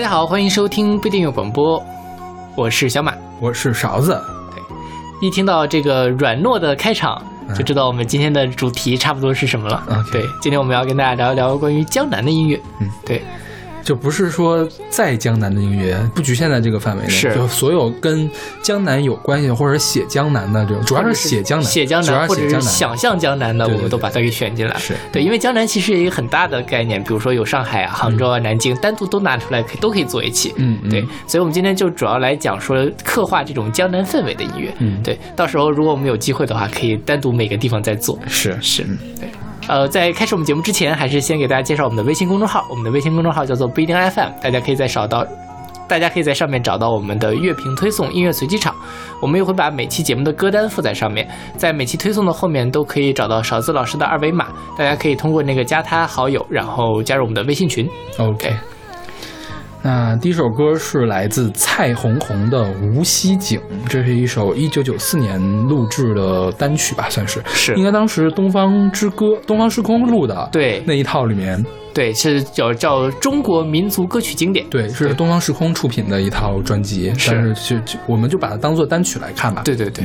大家好，欢迎收听不一定有广播，我是小马，我是勺子。对，一听到这个软糯的开场，就知道我们今天的主题差不多是什么了。嗯，对，今天我们要跟大家聊一聊关于江南的音乐。嗯，对。就不是说在江南的音乐不局限在这个范围内，是就所有跟江南有关系的或者写江南的这种，主要是写江南，写江南或者是想象江南的，我们都把它给选进来。是对，因为江南其实有一个很大的概念，比如说有上海啊、杭州啊、南京，单独都拿出来可以都可以做一期。嗯，对，所以我们今天就主要来讲说刻画这种江南氛围的音乐。嗯，对，到时候如果我们有机会的话，可以单独每个地方再做。是是，对。呃，在开始我们节目之前，还是先给大家介绍我们的微信公众号。我们的微信公众号叫做不一定 FM，大家可以在找到，大家可以在上面找到我们的乐评推送、音乐随机场。我们也会把每期节目的歌单附在上面，在每期推送的后面都可以找到勺子老师的二维码，大家可以通过那个加他好友，然后加入我们的微信群。OK。那第一首歌是来自蔡红红的《无锡景》，这是一首一九九四年录制的单曲吧，算是。是，应该当时东方之歌、东方时空录的，对。那一套里面，对，是叫叫中国民族歌曲经典，对，是东方时空出品的一套专辑，但是就就我们就把它当做单曲来看吧，对对对。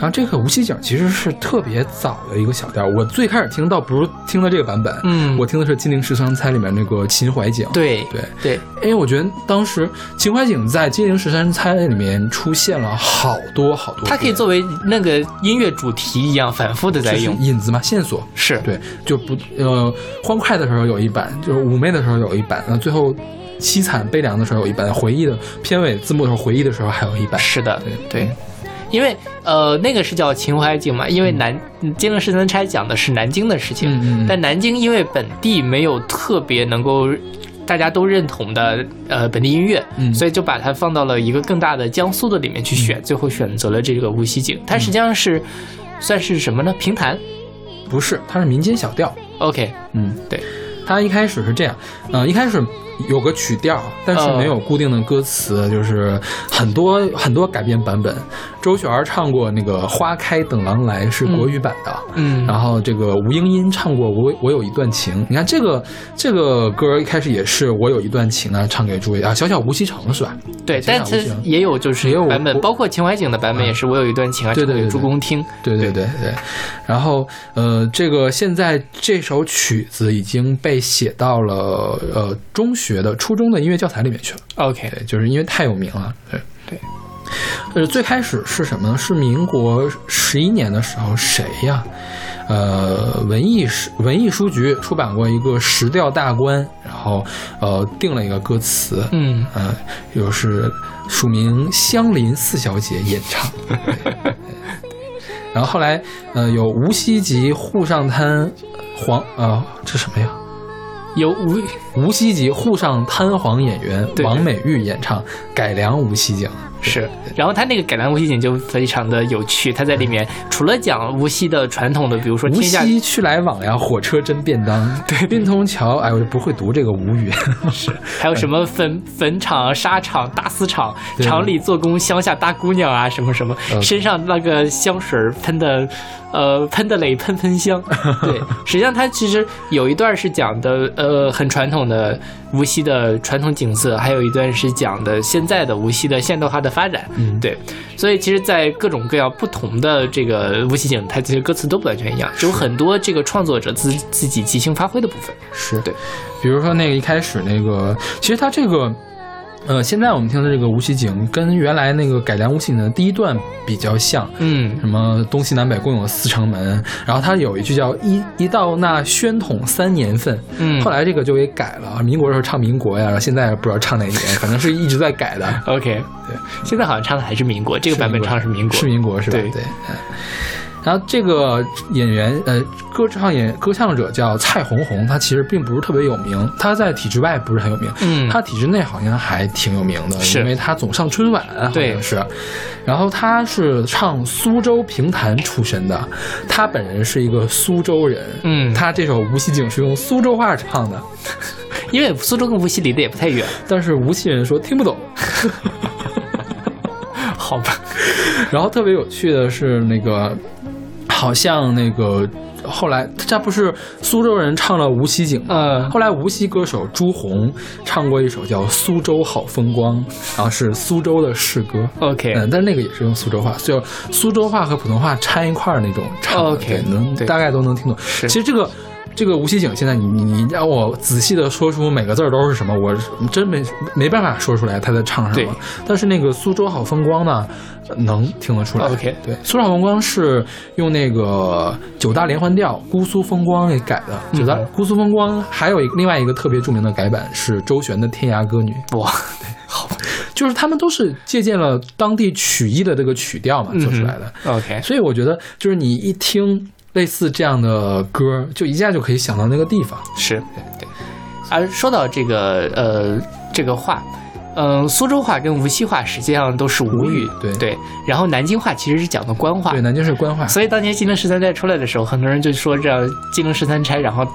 然后这个无锡景其实是特别早的一个小调，我最开始听到不是听的这个版本，嗯，我听的是《金陵十三钗》里面那个秦淮景，对对对，因为我觉得当时秦淮景在《金陵十三钗》里面出现了好多好多，它可以作为那个音乐主题一样反复的在用引子嘛，线索是对，就不呃欢快的时候有一版，就是妩媚的时候有一版，那最后凄惨悲凉的时候有一版，回忆的片尾字幕的时候回忆的时候还有一版，是的，对对。因为呃，那个是叫秦淮景嘛，因为南金陵十三钗讲的是南京的事情，嗯嗯但南京因为本地没有特别能够大家都认同的呃本地音乐，嗯，所以就把它放到了一个更大的江苏的里面去选，嗯、最后选择了这个无锡景。它实际上是算是什么呢？评弹？不是，它是民间小调。OK，嗯，对，它一开始是这样，呃，一开始。有个曲调，但是没有固定的歌词，就是很多很多改编版本。周璇唱过那个《花开等郎来》是国语版的，嗯，然后这个吴英英唱过《我我有一段情》，你看这个这个歌一开始也是我有一段情啊，唱给诸位啊，小小无锡城是吧？对，但是也有就是也有版本，包括秦淮景的版本也是我有一段情啊，对对对，朱公听，对对对对。然后呃，这个现在这首曲子已经被写到了呃中学。学的初中的音乐教材里面去了。OK，对，就是因为太有名了。对对，呃，最开始是什么呢？是民国十一年的时候，谁呀？呃，文艺书文艺书局出版过一个《时调大观》，然后呃定了一个歌词，嗯呃，又是署名香林四小姐演唱。然后后来呃有无锡籍沪上滩黄呃这什么呀？由无无锡籍沪上滩簧演员王美玉演唱改良无锡景，是。然后他那个改良无锡景就非常的有趣，他在里面除了讲无锡的传统的，比如说无锡去来往呀，火车真便当，对，滨通桥，哎，我就不会读这个吴语，是。还有什么坟坟场、沙场、大丝厂，厂里做工，乡下大姑娘啊，什么什么，身上那个香水喷的。呃，喷的雷喷喷香，对，实际上他其实有一段是讲的，呃，很传统的无锡的传统景色，还有一段是讲的现在的无锡的现代化的发展，嗯，对，所以其实，在各种各样不同的这个无锡景，它这些歌词都不完全一样，有很多这个创作者自自己即兴发挥的部分，是。对，比如说那个一开始那个，其实它这个。呃，现在我们听的这个无锡景跟原来那个改良无锡景的第一段比较像，嗯，什么东西南北共有四城门，然后它有一句叫一一到那宣统三年份，嗯，后来这个就给改了，民国时候唱民国呀，然后现在不知道唱哪年，反正是一直在改的。OK，对，现在好像唱的还是民国，这个版本唱的是民国，是民国是吧？对。对。然后这个演员，呃，歌唱演歌唱者叫蔡红红，他其实并不是特别有名，他在体制外不是很有名，嗯，他体制内好像还挺有名的，是因为他总上春晚，好像是。然后他是唱苏州评弹出身的，他本人是一个苏州人，嗯，他这首《无锡景》是用苏州话唱的，因为苏州跟无锡离得也不太远，但是无锡人说听不懂。好吧，然后特别有趣的是那个。好像那个后来这不是苏州人唱了无锡景吗？嗯后来无锡歌手朱红唱过一首叫《苏州好风光》，然后是苏州的市歌。，OK，嗯，但那个也是用苏州话，就苏州话和普通话掺一块儿那种唱的 OK，能对大概都能听懂。是其实这个这个无锡景，现在你你你让我仔细的说出每个字儿都是什么，我真没没办法说出来他在唱什对么。但是那个苏州好风光呢，能听得出来。OK 对，苏州好风光是用那个九大连环调《姑苏风光》给改的。九大嗯姑苏风光还有一另外一个特别著名的改版是周璇的《天涯歌女》。哇，好就是他们都是借鉴了当地曲艺的这个曲调嘛做出来的。嗯，OK，所以我觉得，就是你一听类似这样的歌，就一下就可以想到那个地方。是对对。而说到这个呃这个话，嗯、苏州话跟无锡话实际上都是吴语，对对。然后南京话其实是讲的官话对，，南京是官话。所以当年金陵十三钗出来的时候，很多人就说这样金陵十三钗，然后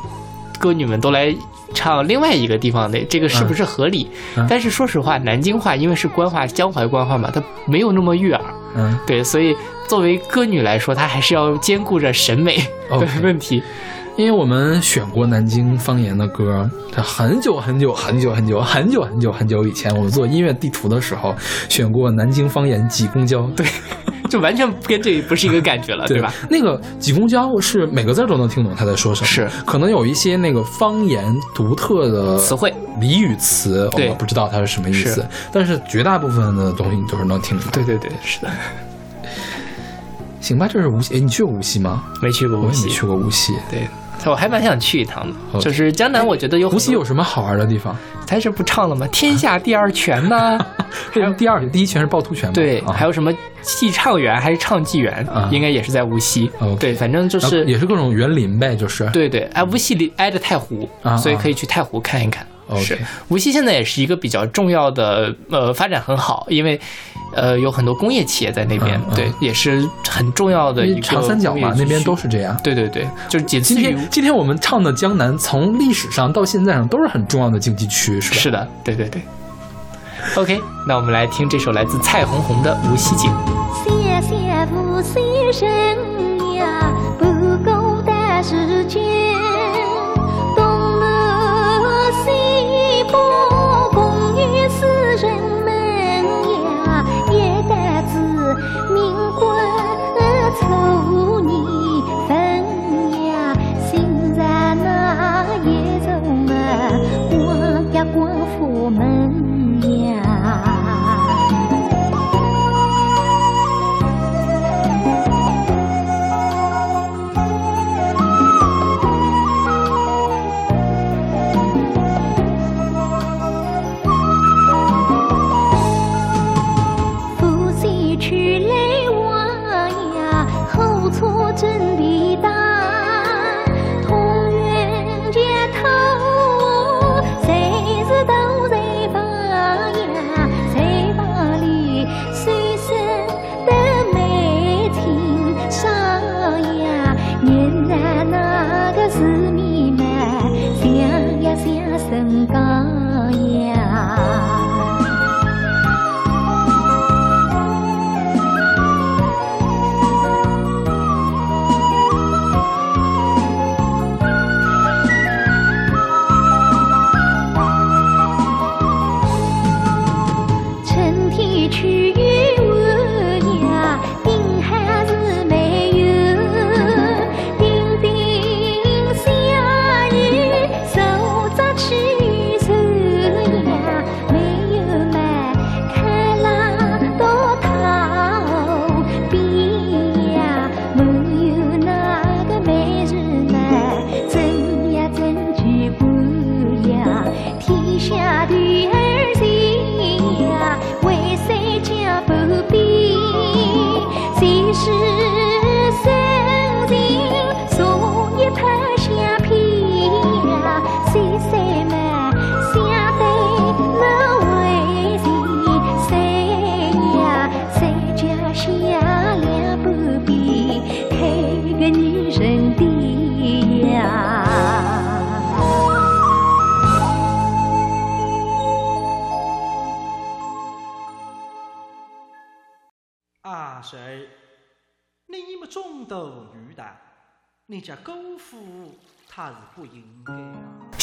歌女们都来唱另外一个地方的，这个是不是合理？嗯但是说实话，南京话因为是官话，江淮官话嘛，它没有那么悦耳，嗯，对，所以作为歌女来说，她还是要兼顾着审美的 OK 问题。因为我们选过南京方言的歌，这很久很久很久很久很久很久很久以前，我们做音乐地图的时候选过南京方言挤公交。对就完全跟这不是一个感觉了，对吧？？那个挤公交是每个字都能听懂他在说什么，是可能有一些那个方言独特的词汇、俚语词，对我不知道它是什么意思，但是绝大部分的东西你都是能听懂。对对对，是的，行吧，这是无锡，哎，你去过无锡吗？没去过无锡，我也没去过无锡。对，我还蛮想去一趟的。就是江南，我觉得有无锡有什么好玩的地方？他是不唱了吗？天下第二泉呐、还有第二拳，第一泉是趵突泉吗？对，啊还有什么寄唱园还是唱妓园，啊应该也是在无锡。对，反正就是也是各种园林呗，就是。对对，哎，无锡离挨着太湖，啊所以可以去太湖看一看。OK 是，无锡现在也是一个比较重要的，呃，发展很好，因为，呃，有很多工业企业在那边，嗯嗯对，也是很重要的一个长三角嘛，那边都是，是这样。对对对，就是仅次于今天，今天我们唱的江南，从历史上到现在上都是很重要的经济区，是吧？是的，对对对。OK，那我们来听这首来自蔡红红的《无锡景》。谢谢无锡人呀，不够的时间，光呀光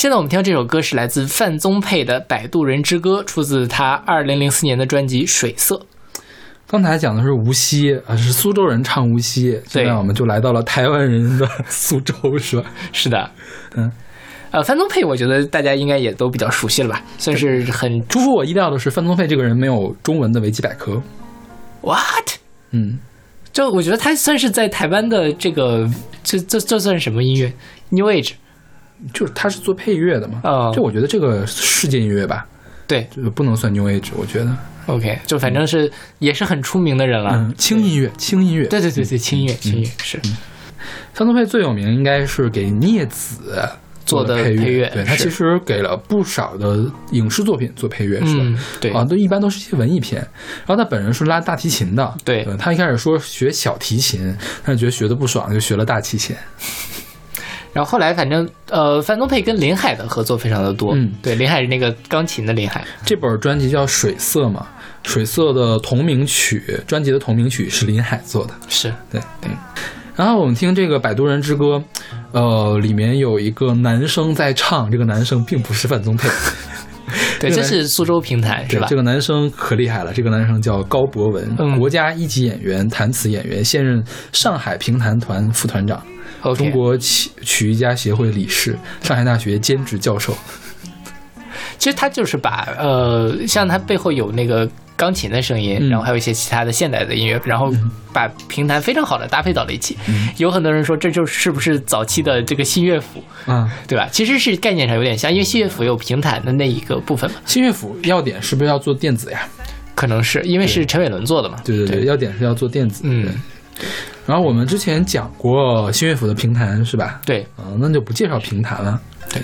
现在我们听到这首歌是来自范宗沛的《摆渡人之歌》，出自他二零零四年的专辑《水色》。刚才讲的是无锡啊，是苏州人唱无锡，现在我们就来到了台湾人的苏州，是吧？是的，嗯，呃，范宗沛，我觉得大家应该也都比较熟悉了吧，算是很出乎我意料的是，范宗沛这个人没有中文的维基百科。what？嗯，就我觉得他算是在台湾的这个，这这这算是什么音乐？New Age？就是他是做配乐的嘛。哦就我觉得这个世界音乐吧，对就是不能算 New Age，我觉得。，OK，就反正是也是很出名的人了。嗯，轻音乐，轻音乐。对对对对，轻音乐，轻音乐是范宗沛最有名应该是给聂子做的的配配乐对他其实给了不少的影视作品做配乐，是吧？嗯，对啊，都一般都是一些文艺片。然后他本人是拉大提琴的，对呃他一开始说学小提琴，但是觉得学的不爽，就学了大提琴。然后后来反正呃，范宗沛跟林海的合作非常的多。嗯对，林海是那个钢琴的林海。这本专辑叫《水色》嘛，《水色》的同名曲，专辑的同名曲是林海做的。是对对。然后我们听这个《摆渡人之歌》，呃，里面有一个男生在唱，这个男生并不是范宗沛，对，这是苏州平台是吧？这个男生可厉害了，这个男生叫高博文，嗯国家一级演员、弹词演员，现任上海评弹团副团长，OK 中国曲曲艺家协会理事，上海大学兼职教授。其实他就是把呃，像他背后有那个钢琴的声音，嗯然后还有一些其他的现代的音乐，然后把平弹非常好的搭配到了一起。嗯有很多人说这就是不是早期的这个新乐府，嗯，对吧？其实是概念上有点像，因为新乐府有平弹的那一个部分嘛，新乐府要点是不是要做电子呀？可能是因为是陈伟伦做的嘛。对对对，要点是要做电子。嗯对。然后我们之前讲过新乐府的评弹是吧？对，啊，那就不介绍评弹了。对，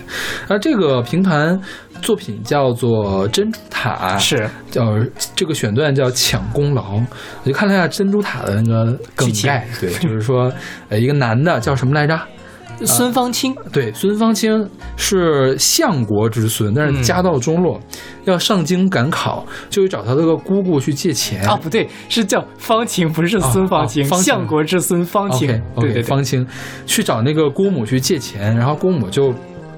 而这个评弹作品叫做《珍珠塔》，是叫这个选段叫“抢功劳”。我就看了一下珍珠塔的那个梗概，对，就是说，呃，一个男的叫什么来着？孙方清，对，孙方清是相国之孙，但嗯是家道中落，要上京赶考，就去找他那个姑姑去借钱。啊，不对，是叫方清，不是孙方清，相国之孙方清。对，方清去找那个姑母去借钱，然后姑母就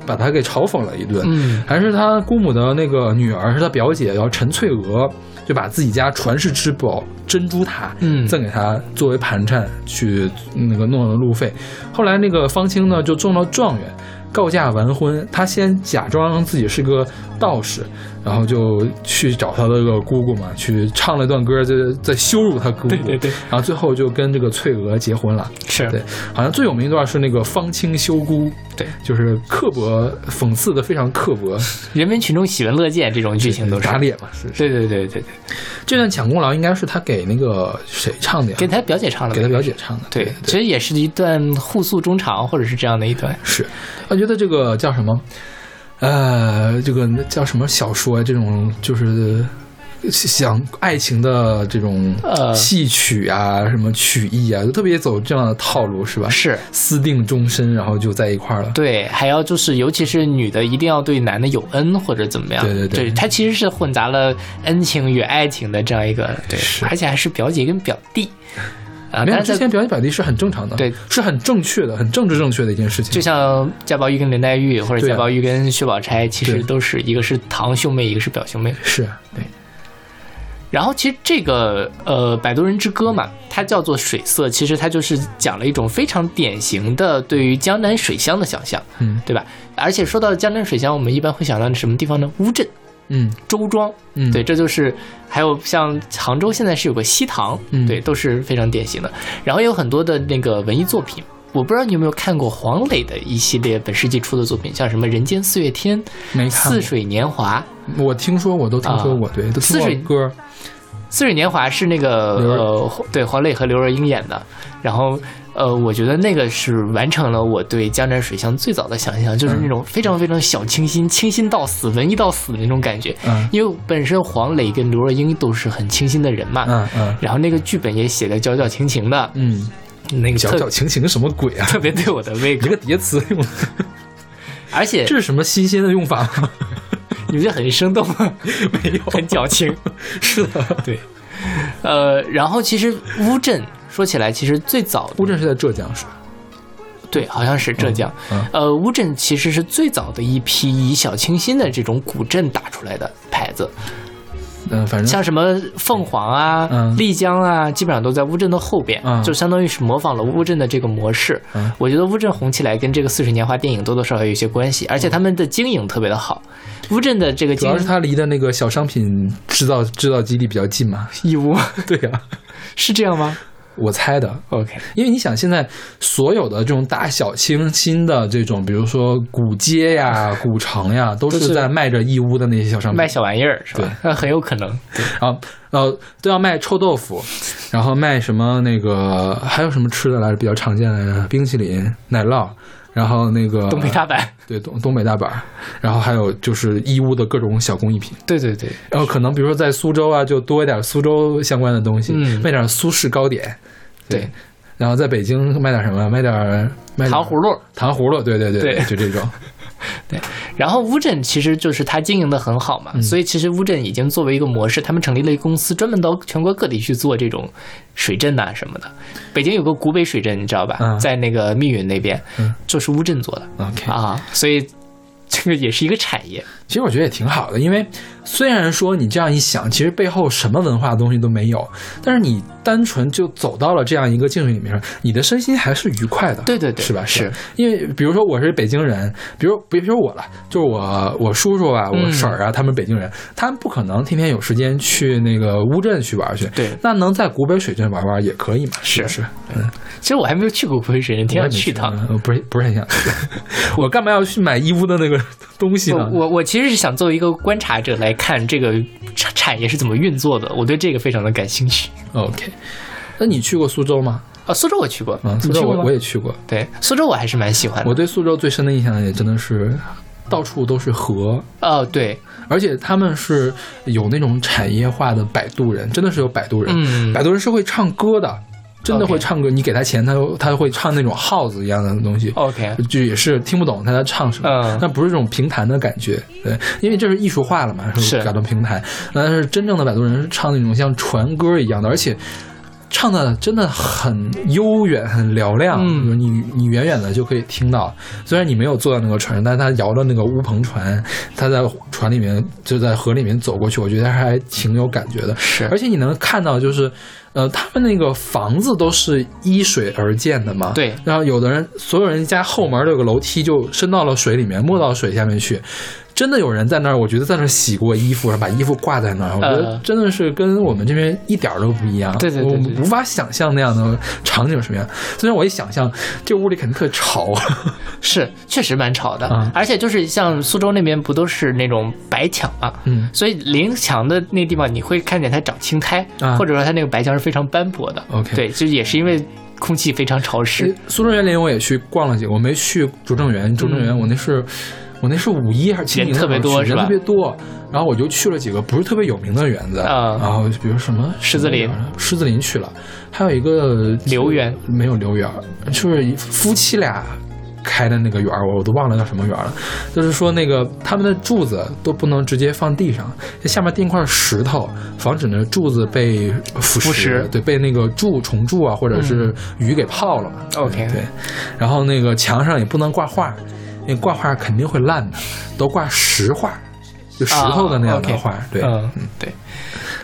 把他给嘲讽了一顿。嗯还是他姑母的那个女儿，是他表姐，叫陈翠娥，就把自己家传世之宝珍珠塔，嗯赠给他作为盘缠去那个弄了路费。后来那个方清呢就中了状元，告假完婚。他先假装自己是个道士，然后就去找他的那个姑姑嘛，去唱了一段歌，在在羞辱他姑姑。对对对然后最后就跟这个翠娥结婚了。是对，好像最有名一段是那个方清修姑，对，就是刻薄讽刺的非常刻薄，人民群众喜闻乐见，这种剧情都是打。脸嘛，是是。对对对对对，这段抢功劳应该是他给那个谁唱的呀？给他表姐唱的，给他表姐唱的。对，对其实也是一段互诉衷肠，或者是这样的一段。是，我觉得这个叫什么？呃，这个叫什么小说呀？这种就是讲爱情的这种呃戏曲啊，什么曲艺啊，就特别走这样的套路，是吧？是私定终身，然后就在一块儿了。对，还要就是，尤其是女的，一定要对男的有恩或者怎么样。对对对它其实是混杂了恩情与爱情的这样一个对，而且还是表姐跟表弟啊。没有，但是之前表演表弟是很正常的，对，是很正确的、很政治正确的一件事情。就像贾宝玉跟林黛玉，或者贾宝玉跟薛宝钗，其实都是一个是堂兄妹，一个是表兄妹。是对，然后其实这个呃《摆渡人之歌》嘛，它叫做水色，其实它就是讲了一种非常典型的对于江南水乡的想象，嗯对吧？而且说到江南水乡，我们一般会想到什么地方呢？乌镇、嗯周庄，嗯，对，这就是还有像杭州现在是有个西塘，嗯对，都是非常典型的。然后有很多的那个文艺作品。我不知道你有没有看过黄磊的一系列本世纪初的作品，像什么《人间四月天》没看《似水年华》。我听说，我都听说过，对，都听过似水歌。《似水年华》是那个呃，对黄磊和刘若英演的。然后呃，我觉得那个是完成了我对江南水乡最早的想象，就是那种非常非常小清新、清新到死、文艺到死的那种感觉。嗯因为本身黄磊跟刘若英都是很清新的人嘛，嗯嗯然后那个剧本也写的矫矫情情的，嗯，那个矫矫情情什么鬼啊？特别对我的胃口你这个，叠词用的，而且这是什么新鲜的用法吗？你不觉得很生动吗？没有，很矫情。是的，对，呃，然后其实乌镇说起来，其实最早乌镇是在浙江是吧？对，好像是浙江。嗯呃，乌镇其实是最早的一批以小清新的这种古镇打出来的牌子，嗯，反正像什么凤凰啊、嗯丽江啊，基本上都在乌镇的后边，嗯就相当于是模仿了乌镇的这个模式。嗯我觉得乌镇红起来跟这个《似水年华》电影多多少少有一些关系，而且他们的经营特别的好。乌镇的这个主经营要是它离的那个小商品制造制造基地比较近嘛。义乌 对呀、是这样吗我猜的。？OK，因为你想，现在所有的这种大小清新的这种，比如说古街呀、古城呀，都都是是在卖着义乌的那些小商品卖。小玩意儿是吧？那很有可能。然后呃都要卖臭豆腐，然后卖什么那个还有什么吃的来着比较常见的冰淇淋、奶酪，然后那个东北大板，对东东北大板，然后还有就是义乌的各种小工艺品，对对对，然后可能比如说在苏州啊，就多一点苏州相关的东西，嗯。卖点苏式糕点，对，然后在北京卖点什么？卖点卖点糖葫芦。糖葫芦，对对对对。就这种，然后乌镇其实就是它经营的很好嘛，嗯所以其实乌镇已经作为一个模式，他们成立了一个公司，专门到全国各地去做这种水镇呐、什么的。北京有个古北水镇，你知道吧？嗯在那个密云那边，嗯就是乌镇做的 OK，啊，所以这个也是一个产业。其实我觉得也挺好的，因为虽然说你这样一想，其实背后什么文化东西都没有，但是你单纯就走到了这样一个境遇里面，你的身心还是愉快的，对对对是吧？是因为比如说我是北京人，比如别说我了，就是我我叔叔啊，嗯我婶儿啊，他们北京人，他们不可能天天有时间去那个乌镇去玩去，对那能在古北水镇玩玩也可以嘛，是是？嗯，其实我还没有去过古北水镇，挺想去一趟。我不是不是很想去，我干嘛要去买义乌的那个东西呢？我我我其实是想作为一个观察者来看这个产产业是怎么运作的，我对这个非常的感兴趣。OK，那你去过苏州吗？啊，苏州我去过，嗯，苏州我也去过。对苏州我还是蛮喜欢的。我对苏州最深的印象也真的是，到处都是河，哦，对，而且他们是有那种产业化的摆渡人，真的是有摆渡人。嗯摆渡人是会唱歌的，真的会唱歌。你给他钱，他他会唱那种耗子一样的东西。OK，就也是听不懂他在唱什么，嗯但不是这种平弹的感觉，对，因为这是艺术化了嘛，是改到平台，但是真正的摆渡人是唱那种像船歌一样的，而且唱的真的很悠远、很嘹亮，嗯你你远远的就可以听到。虽然你没有坐在那个船上，但是他摇着那个乌篷船，他在船里面就在河里面走过去，我觉得还挺有感觉的。是而且你能看到就是。呃，他们那个房子都是依水而建的嘛，对然后有的人，所有人家后门有个楼梯就伸到了水里面，没到水下面去。真的有人在那儿，我觉得在那儿洗过衣服，然后把衣服挂在那儿，我觉得呃真的是跟我们这边一点都不一样。对对对我无法想象那样的场景是什么样。虽然我一想象，这屋里肯定特吵。是确实蛮吵的，嗯而且就是像苏州那边不都是那种白墙嘛，嗯所以临墙的那地方你会看见它长青苔，啊或者说它那个白墙是非常斑驳的。OK 对，就也是因为空气非常潮湿。苏州园林我也去逛了几个，我没去拙政园。拙政园我那是。我那是五一还是清明特别多人特别多，然后我就去了几个不是特别有名的园子，啊然后比如什么狮子林狮子林去了，还有一个留园没有留园，就是夫妻俩开的那个园儿，我我都忘了叫什么园了。就是说那个他们的柱子都不能直接放地上，在下面钉块石头，防止那柱子被腐腐蚀对，被那个蛀虫蛀啊，或者是鱼给泡了嘛。OK 对，然后那个墙上也不能挂画，挂画肯定会烂的，都挂石画。就石头的那样的画，对，嗯，对，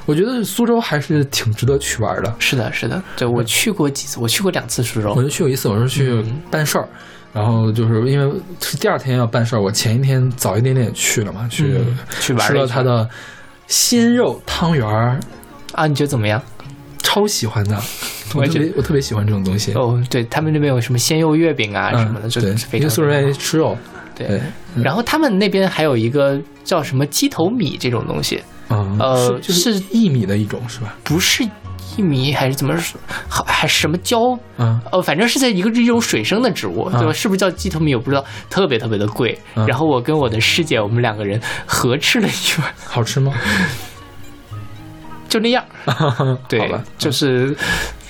我觉得苏州还是挺值得去玩的。是的，是的，对我去过几次，我去过两次苏州我。就去过一次，我是去嗯办事儿，然后就是因为是第二天要办事儿，我前一天早一点点去了嘛，去、嗯去玩吃了他的鲜肉汤圆儿，啊，你觉得怎么样？超喜欢的，我也觉得我特别我特别喜欢这种东西。哦，对他们那边有什么鲜肉月饼啊嗯什么的，就对，是非常因为苏州人爱吃肉，对然后他们那边还有一个叫什么鸡头米这种东西，嗯，呃是就是薏米的一种是吧？不是薏米还是怎么还是什么胶？嗯，呃，反正是在一个一种水生的植物，对吧？是不是叫鸡头米？我不知道，特别特别的贵。嗯然后我跟我的师姐，我们两个人合吃了一碗，好吃吗？就那样。对就是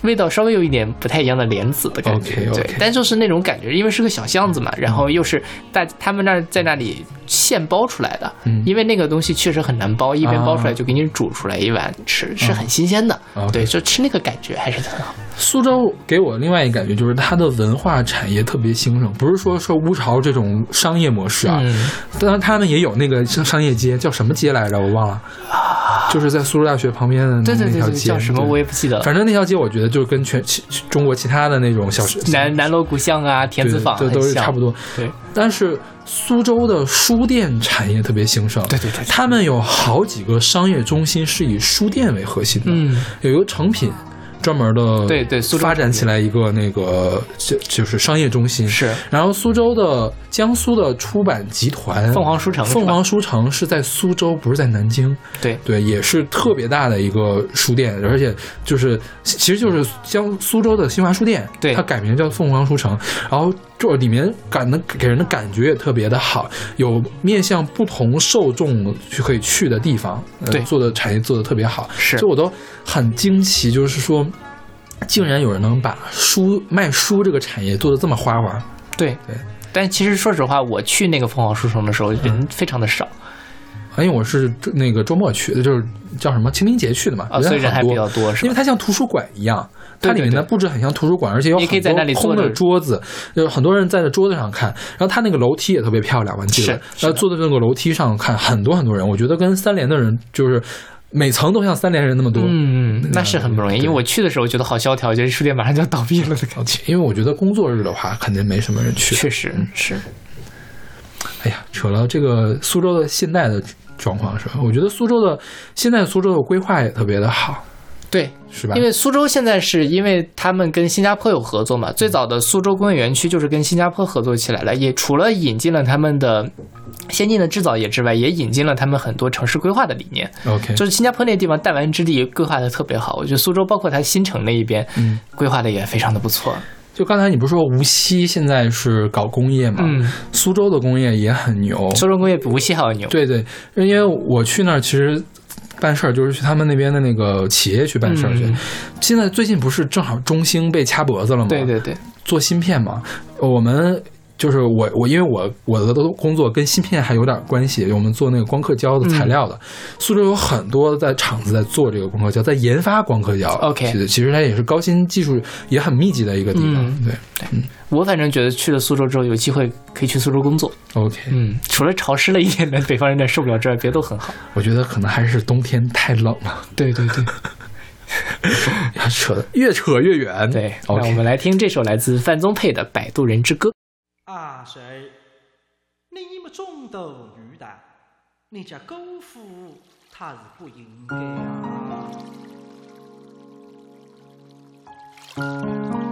味道稍微有一点不太一样的莲子的感觉。对，但就是那种感觉，因为是个小巷子嘛，然后又是大他们那儿在那里现包出来的，嗯因为那个东西确实很难包，一边包出来啊就给你煮出来一碗吃，是很新鲜的。啊对，就吃那个感觉还是很好。苏州给我另外一个感觉就是它的文化产业特别兴盛，不是说说乌巢这种商业模式啊，嗯，当然他们也有那个商商业街，叫什么街来着？我忘了，就是在苏州大学旁边的啊对对对对，那条街，叫什么我也不记得了。反正那条街我觉得就跟全其中国其他的那种小南南锣鼓巷啊，田子坊这，都是差不多。对但是苏州的书店产业特别兴盛，对对对对他们有好几个商业中心是以书店为核心的，嗯，有一个成品。专门的对对发展起来一个那个就就是商业中心。是。然后苏州的江苏的出版集团凤凰书城凤凰书城是在苏州，不是在南京。对。对，也是特别大的一个书店，而且就是其实就是江苏州的新华书店，对。它改名叫凤凰书城，然后就里面感的给人的感觉也特别的好，有面向不同受众去可以去的地方，呃对。做的产业做的特别好，是。所以我都很惊奇，就是说。竟然有人能把书卖书这个产业做得这么花花，对对。但其实说实话，我去那个凤凰书城的时候，嗯人非常的少因为我是那个周末去的，就是叫什么清明节去的嘛，啊，所以人还比较多，是？因为它像图书馆一样，它里面的布置很像图书馆，而且有可以在那里很多空的桌子，有很多人在那桌子上看。然后它那个楼梯也特别漂亮，我记得是。然后坐在那个楼梯上看，很多很多人，我觉得跟三联的人就是每层都像三连人那么多。嗯，那是很不容易。因为我去的时候觉得好萧条，觉得书店马上就要倒闭了的感觉。因为我觉得工作日的话，肯定没什么人去。确实嗯是，哎呀，扯了这个苏州的现代的状况是吧？我觉得苏州的现在苏州的规划也特别的好，对，是吧？因为苏州现在是因为他们跟新加坡有合作嘛，最早的苏州工业园区就是跟新加坡合作起来了，也除了引进了他们的先进的制造业之外，也引进了他们很多城市规划的理念。OK，就是新加坡那地方弹丸之地规划的特别好，我觉得苏州包括它新城那一边，嗯，规划的也非常的不错。就刚才你不是说无锡现在是搞工业嘛？嗯，苏州的工业也很牛。苏州工业比无锡还要牛。对对，因为我去那儿其实办事儿就是去他们那边的那个企业去办事儿去。嗯现在最近不是正好中兴被掐脖子了吗？对对对，做芯片嘛，我们。就是我我因为我我的工作跟芯片还有点关系，我们做那个光刻胶的材料的，嗯苏州有很多在厂子在做这个光刻胶，在研发光刻胶。OK 其实其实它也是高新技术也很密集的一个地方。嗯对我反正觉得去了苏州之后，有机会可以去苏州工作。，OK，嗯，除了潮湿了一点的北方人有点受不了之外，别的都很好。我觉得可能还是冬天太冷了。对对对呀，扯得越扯越远。对，那我们来听这首来自范宗沛的《摆渡人之歌》。阿谁？你们中斗女的，你家姑父他是不应该啊！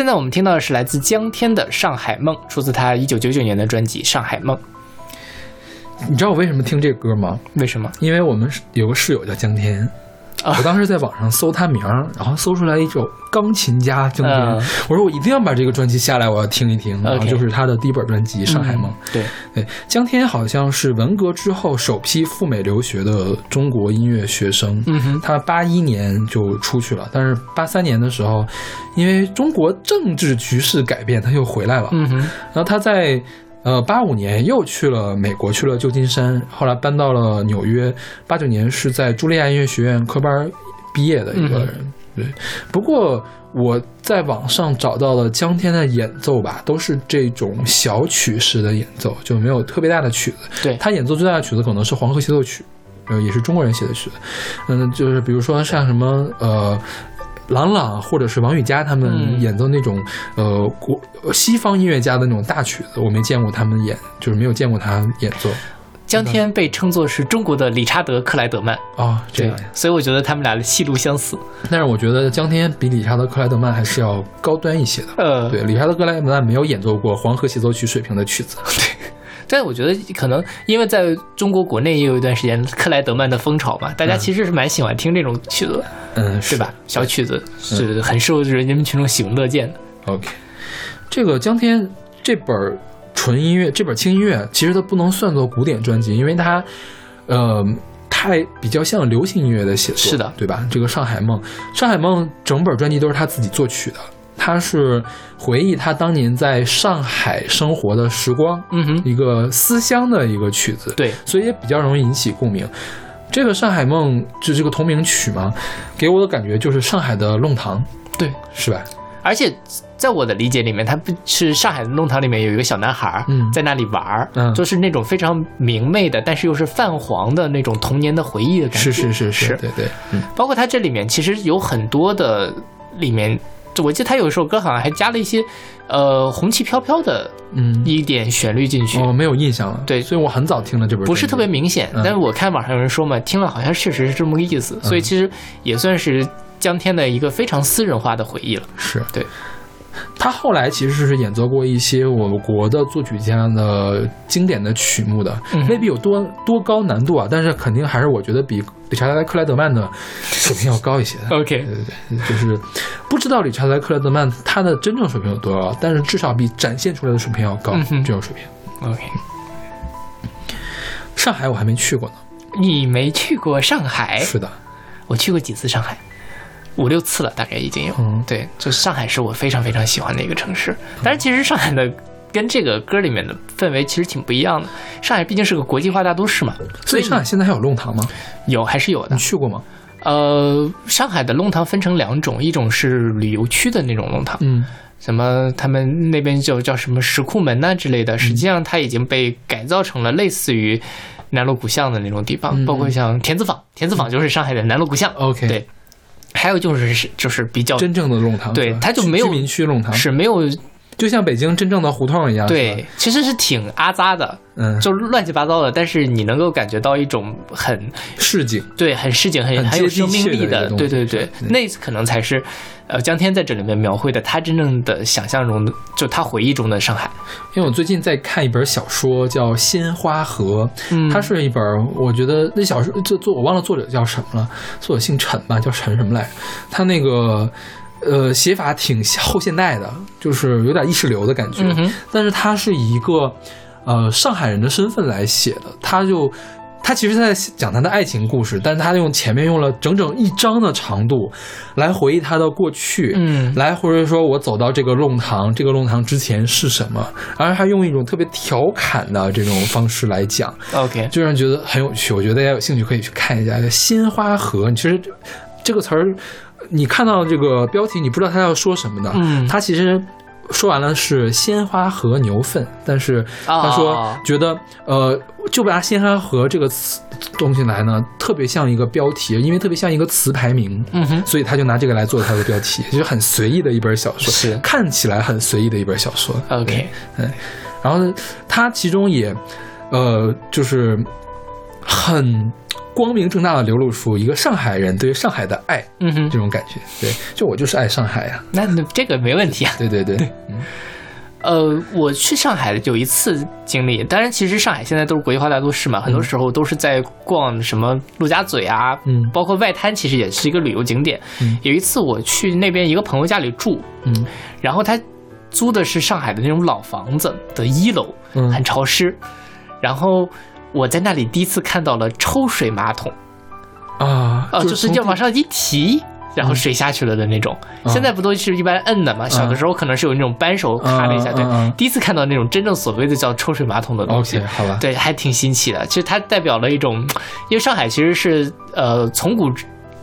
现在我们听到的是来自江天的《上海梦》，出自他一九九九年的专辑《上海梦》。你知道我为什么听这个歌吗？为什么？因为我们有个室友叫江天，啊我当时在网上搜他名儿，然后搜出来一首钢琴家江天，嗯我说我一定要把这个专辑下来，我要听一听。然后就是他的第一本专辑《上海梦》。嗯对，对，江天好像是文革之后首批赴美留学的中国音乐学生。嗯哼，他八一年就出去了，但是八三年的时候，因为中国政治局势改变，他又回来了。嗯哼，然后他在呃八五年又去了美国，去了旧金山，后来搬到了纽约。八九年是在茱莉亚音乐学院科班毕业的一个人。对，不过我在网上找到了江天的演奏吧，都是这种小曲式的演奏，就没有特别大的曲子。对，他演奏最大的曲子可能是《黄河协奏曲》，呃，也是中国人写的曲子。嗯，就是比如说像什么呃。郎朗或者是王羽佳他们嗯演奏那种、呃国呃西方音乐家的那种大曲子，我没见过他们演，就是没有见过他演奏江天被称作是中国的理查德·克莱德曼。啊、这样。所以我觉得他们俩的戏路相似。但是我觉得江天比理查德克莱德曼还是要高端一些的。呃，对，理查德克莱德曼没有演奏过黄河协奏曲水平的曲子。但我觉得可能因为在中国国内也有一段时间克莱德曼的风潮嘛，大家其实是蛮喜欢听这种曲子的，嗯，是对吧？小曲子是很受人民群众喜闻乐见的。OK，这个江天这本纯音乐，这本轻音乐其实它不能算作古典专辑，因为它，呃，太比较像流行音乐的写作，是的对吧？这个《上海梦》，《上海梦》整本专辑都是他自己作曲的，他是回忆他当年在上海生活的时光，嗯哼，一个思乡的一个曲子，对，所以也比较容易引起共鸣。这个《上海梦》就这个同名曲嘛，给我的感觉就是上海的弄堂，对，是吧？而且在我的理解里面，他不是上海的弄堂里面有一个小男孩儿嗯在那里玩儿，嗯就是那种非常明媚的，但是又是泛黄的那种童年的回忆的感觉。是是是是对对，嗯。包括它这里面其实有很多的里面，就我记得他有一首歌好像还加了一些呃红旗飘飘的嗯，一点旋律进去。哦，没有印象了。对所以我很早听了这本，不是特别。明显，嗯但是我看网上有人说嘛，听了好像确实是这么个意思，所以其实也算是江天的一个非常私人化的回忆了。是对。他后来其实是演奏过一些我国的作曲家的经典的曲目的，嗯未必有多多高难度啊，但是肯定还是我觉得比理查德克莱德曼的水平要高一些。OK，对对对，就是不知道理查德克莱德曼他的真正水平有多高，但是至少比展现出来的水平要高，嗯这种水平。OK，上海我还没去过呢，你没去过上海？是的，我去过几次上海，五六次了，大概已经有。嗯对，就上海是我非常非常喜欢的一个城市。但是其实上海的跟这个歌里面的氛围其实挺不一样的。上海毕竟是个国际化大都市嘛，所以上海现在还有弄堂吗？有还是有的你。去过吗？呃，上海的弄堂分成两种，一种是旅游区的那种弄堂，嗯什么他们那边叫叫什么石库门呐、之类的，实际上它已经被改造成了类似于南锣鼓巷的那种地方，嗯包括像田子坊，田子坊就是上海的南锣鼓巷。，OK，对还有就是是就是比较真正的弄堂，对它就没有居民区弄堂，是没有就像北京真正的胡同一样，对，，其实是挺阿扎的，嗯，就乱七八糟的，但是你能够感觉到一种很市井，对很市井、很很很有生命力的对对对，那可能才是呃江天在这里面描绘的他真正的想象中的，就他回忆中的上海。因为我最近在看一本小说，叫《鲜花河》，嗯。它是一本我觉得那小说这作我忘了作者叫什么了，作者姓陈吧，叫陈什么来着？他那个呃写法挺后现代的，就是有点意识流的感觉，嗯但是他是以一个呃上海人的身份来写的，他就。他其实在讲他的爱情故事，但是他用前面用了整整一章的长度来回忆他的过去，嗯来或者说我走到这个弄堂，这个弄堂之前是什么，而他用一种特别调侃的这种方式来讲，，OK，就让人觉得很有趣。我觉得大家有兴趣可以去看一下《鲜花河》。其实这这个词儿，你看到这个标题，你不知道他要说什么的。嗯他其实说完了是鲜花和牛粪，但是他说哦觉得呃，就拿鲜花和这个词东西来呢，特别像一个标题，因为特别像一个词牌名。嗯哼，所以他就拿这个来做他的标题，就是很随意的一本小说，是看起来很随意的一本小说。OK，嗯然后呢，他其中也，呃，就是很光明正大的流露出一个上海人对于上海的爱嗯哼。这，种感觉。对，就我就是爱上海呀、那那这个没问题啊。对对对，嗯。呃，我去上海有一次经历，当然，其实上海现在都是国际化大都市嘛，很多时候都是在逛什么陆家嘴啊，嗯。包括外滩，其实也是一个旅游景点。嗯。有一次我去那边一个朋友家里住，嗯。然后他租的是上海的那种老房子的一楼，嗯。很潮湿，然后我在那里第一次看到了抽水马桶，啊，呃，就是要往上一提。然后水下去了的那种，嗯。现在不都是一般摁的嘛？小的时候可能是有那种扳手卡了一下，对。第一次看到那种真正所谓的叫抽水马桶的东西。好吧，对，还挺新奇的。其实它代表了一种，因为上海其实是呃从古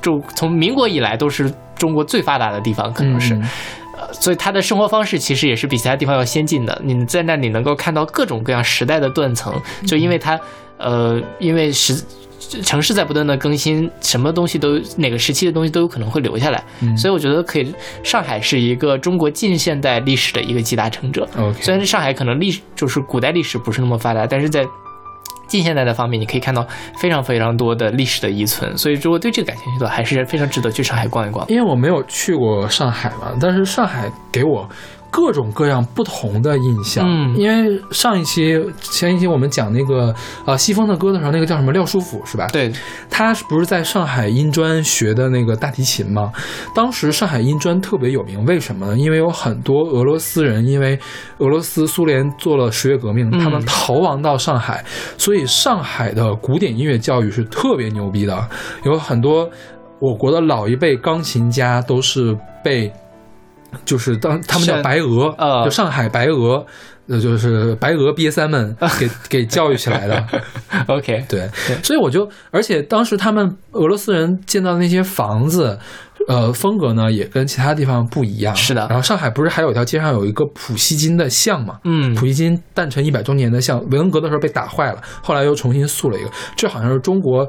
就从民国以来都是中国最发达的地方，可能是，嗯。呃，所以它的生活方式其实也是比其他地方要先进的。你在那里能够看到各种各样时代的断层，就因为它呃，因为时。城市在不断的更新，什么东西都哪个时期的东西都有可能会留下来，嗯所以我觉得可以。上海是一个中国近现代历史的一个集大成者虽然是上海可能历史就是古代历史不是那么发达，但是在近现代的方面，你可以看到非常非常多的历史的遗存。所以如果对这个感兴趣的话，还是非常值得去上海逛一逛。因为我没有去过上海嘛，但是上海给我各种各样不同的印象。嗯因为上一期、前一期我们讲那个呃西风的歌的时候，那个叫什么廖书甫是吧？，对，他不是在上海音专学的那个大提琴吗？当时上海音专特别有名，为什么呢？因为有很多俄罗斯人因为俄罗斯苏联做了十月革命，嗯他们逃亡到上海，所以上海的古典音乐教育是特别牛逼的，有很多我国的老一辈钢琴家都是被。就是当他们叫白俄，呃就上海白俄，呃，就是白俄瘪三们 给给教育起来的。OK，对对，所以我就，而且当时他们俄罗斯人建造的那些房子，呃，风格呢也跟其他地方不一样。是的然后上海不是还有一条街上有一个普希金的像嘛？嗯普希金诞辰一百周年的像，文革的时候被打坏了，后来又重新塑了一个。这好像是中国，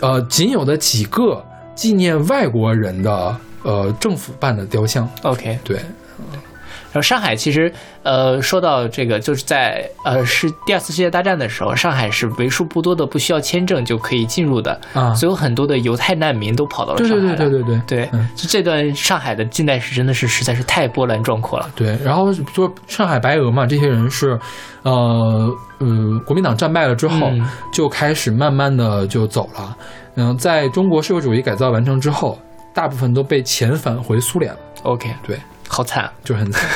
呃，仅有的几个纪念外国人的呃政府办的雕像。OK。对，然后上海其实，呃，说到这个，就是在呃是第二次世界大战的时候，上海是为数不多的不需要签证就可以进入的，啊所以有很多的犹太难民都跑到了上海来。对对对对对对嗯就这段上海的近代史真的是实在是太波澜壮阔了。对，然后说上海白俄嘛，这些人是，呃嗯，国民党战败了之后，嗯就开始慢慢的就走了。嗯、在中国社会主义改造完成之后，大部分都被遣返回苏联了。OK，对，好惨就是很惨，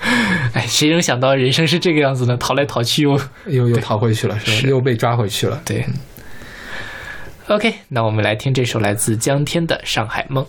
哎，谁能想到人生是这个样子呢？逃来逃去又 又又逃回去了，是又被抓回去了。对。OK，那我们来听这首来自江天的《上海梦》。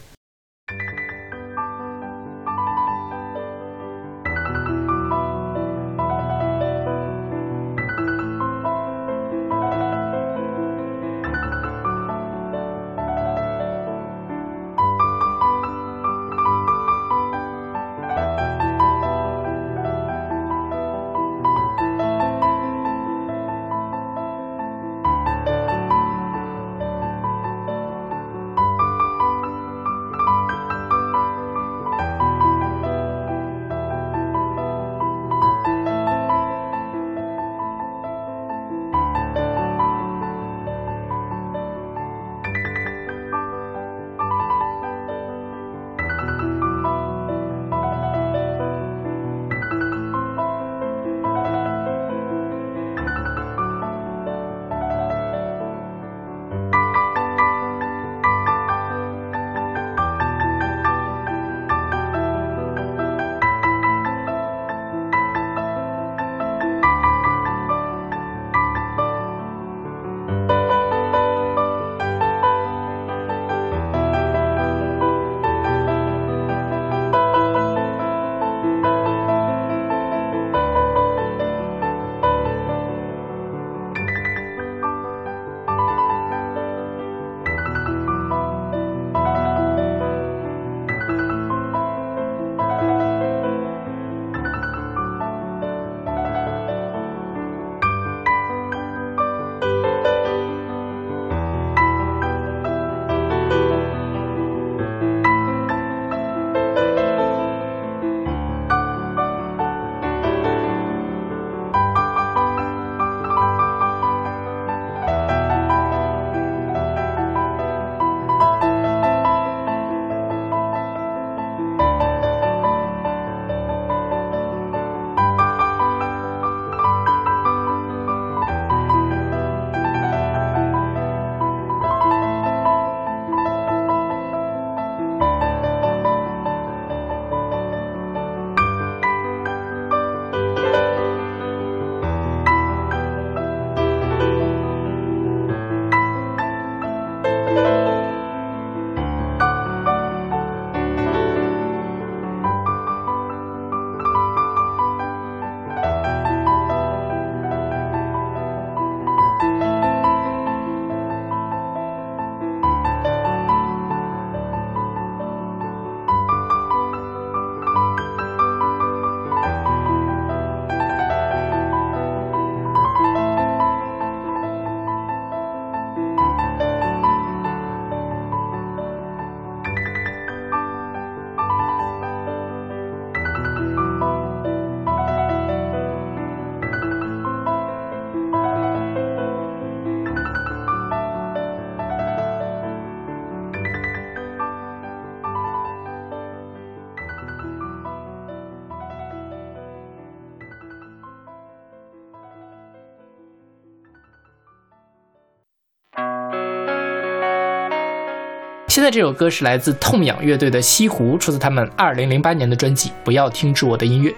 现在这首歌是来自痛仰乐队的《西湖》，出自他们二零零八年的专辑《不要停止我的音乐》。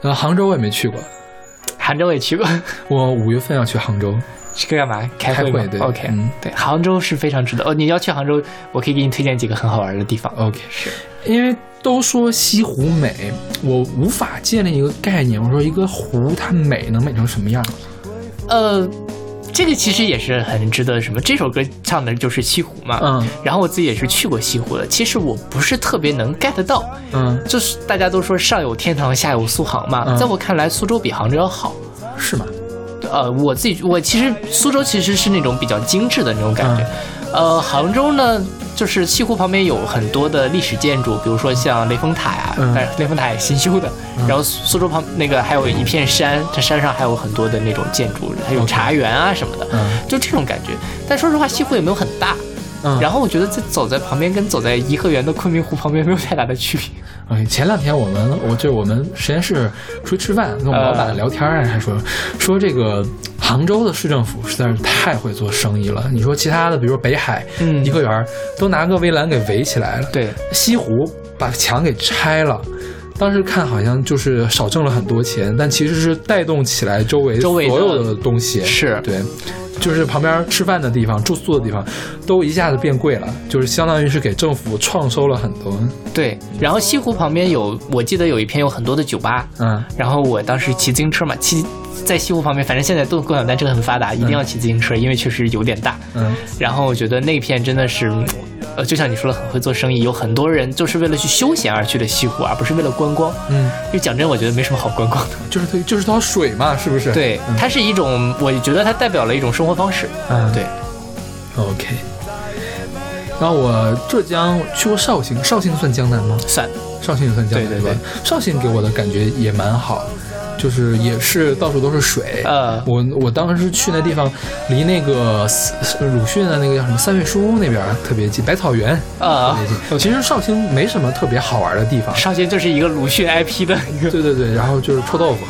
呃，杭州我也没去过，杭州我也去过，我五月份要去杭州。去干嘛？开会开会对 OK，、嗯对，杭州是非常值得。哦，你要去杭州，我可以给你推荐几个很好玩的地方。OK，是，因为都说西湖美，我无法建立一个概念。我说一个湖它美能美成什么样？呃，这个其实也是很值得什么。这首歌唱的就是西湖嘛，嗯然后我自己也是去过西湖的。其实我不是特别能 get 到，嗯，就是大家都说上有天堂，下有苏杭嘛，嗯在我看来，苏州比杭州要好。是吗？呃，我自己我其实苏州其实是那种比较精致的那种感觉，呃，杭州呢就是西湖旁边有很多的历史建筑，比如说像雷峰塔呀、嗯但是雷峰塔也新修的，然后苏苏州旁那个还有一片山，这山上还有很多的那种建筑，还有茶园啊什么的，嗯就这种感觉。但说实话，西湖也没有很大。嗯，然后我觉得在走在旁边跟走在颐和园的昆明湖旁边没有太大的区别。哎，前两天我们我就我们实验室出去吃饭，跟我们老板聊天儿，还说说这个杭州的市政府实在是太会做生意了。你说其他的，比如说北海、嗯颐和园，都拿个围栏给围起来了，对，西湖把墙给拆了。当时看好像就是少挣了很多钱，但其实是带动起来周围所有的东西。是对，就是旁边吃饭的地方、住宿的地方都一下子变贵了，就是相当于是给政府创收了很多。对，然后西湖旁边有，我记得有一片有很多的酒吧，嗯然后我当时骑自行车嘛，骑在西湖旁边，反正现在都共享单车很发达，一定要骑自行车，因为确实有点大。嗯然后我觉得那片真的是，呃，就像你说的，很会做生意，有很多人就是为了去休闲而去的西湖，而不是为了观光。嗯，因为讲真，我觉得没什么好观光的。就是它就是它水嘛，是不是？对，它是一种，我觉得它代表了一种生活方式。嗯对，，OK。然后我浙江去过绍兴，绍兴算江南吗？算，绍兴也算江南对对对吧绍兴给我的感觉也蛮好，就是也是到处都是水。呃，我我当时去那地方，离那个斯鲁迅的那个叫什么三月书屋那边特别近，百草园啊呃。其实绍兴没什么特别好玩的地方。绍兴就是一个鲁迅 IP 的 一个，对对对，然后就是臭豆腐，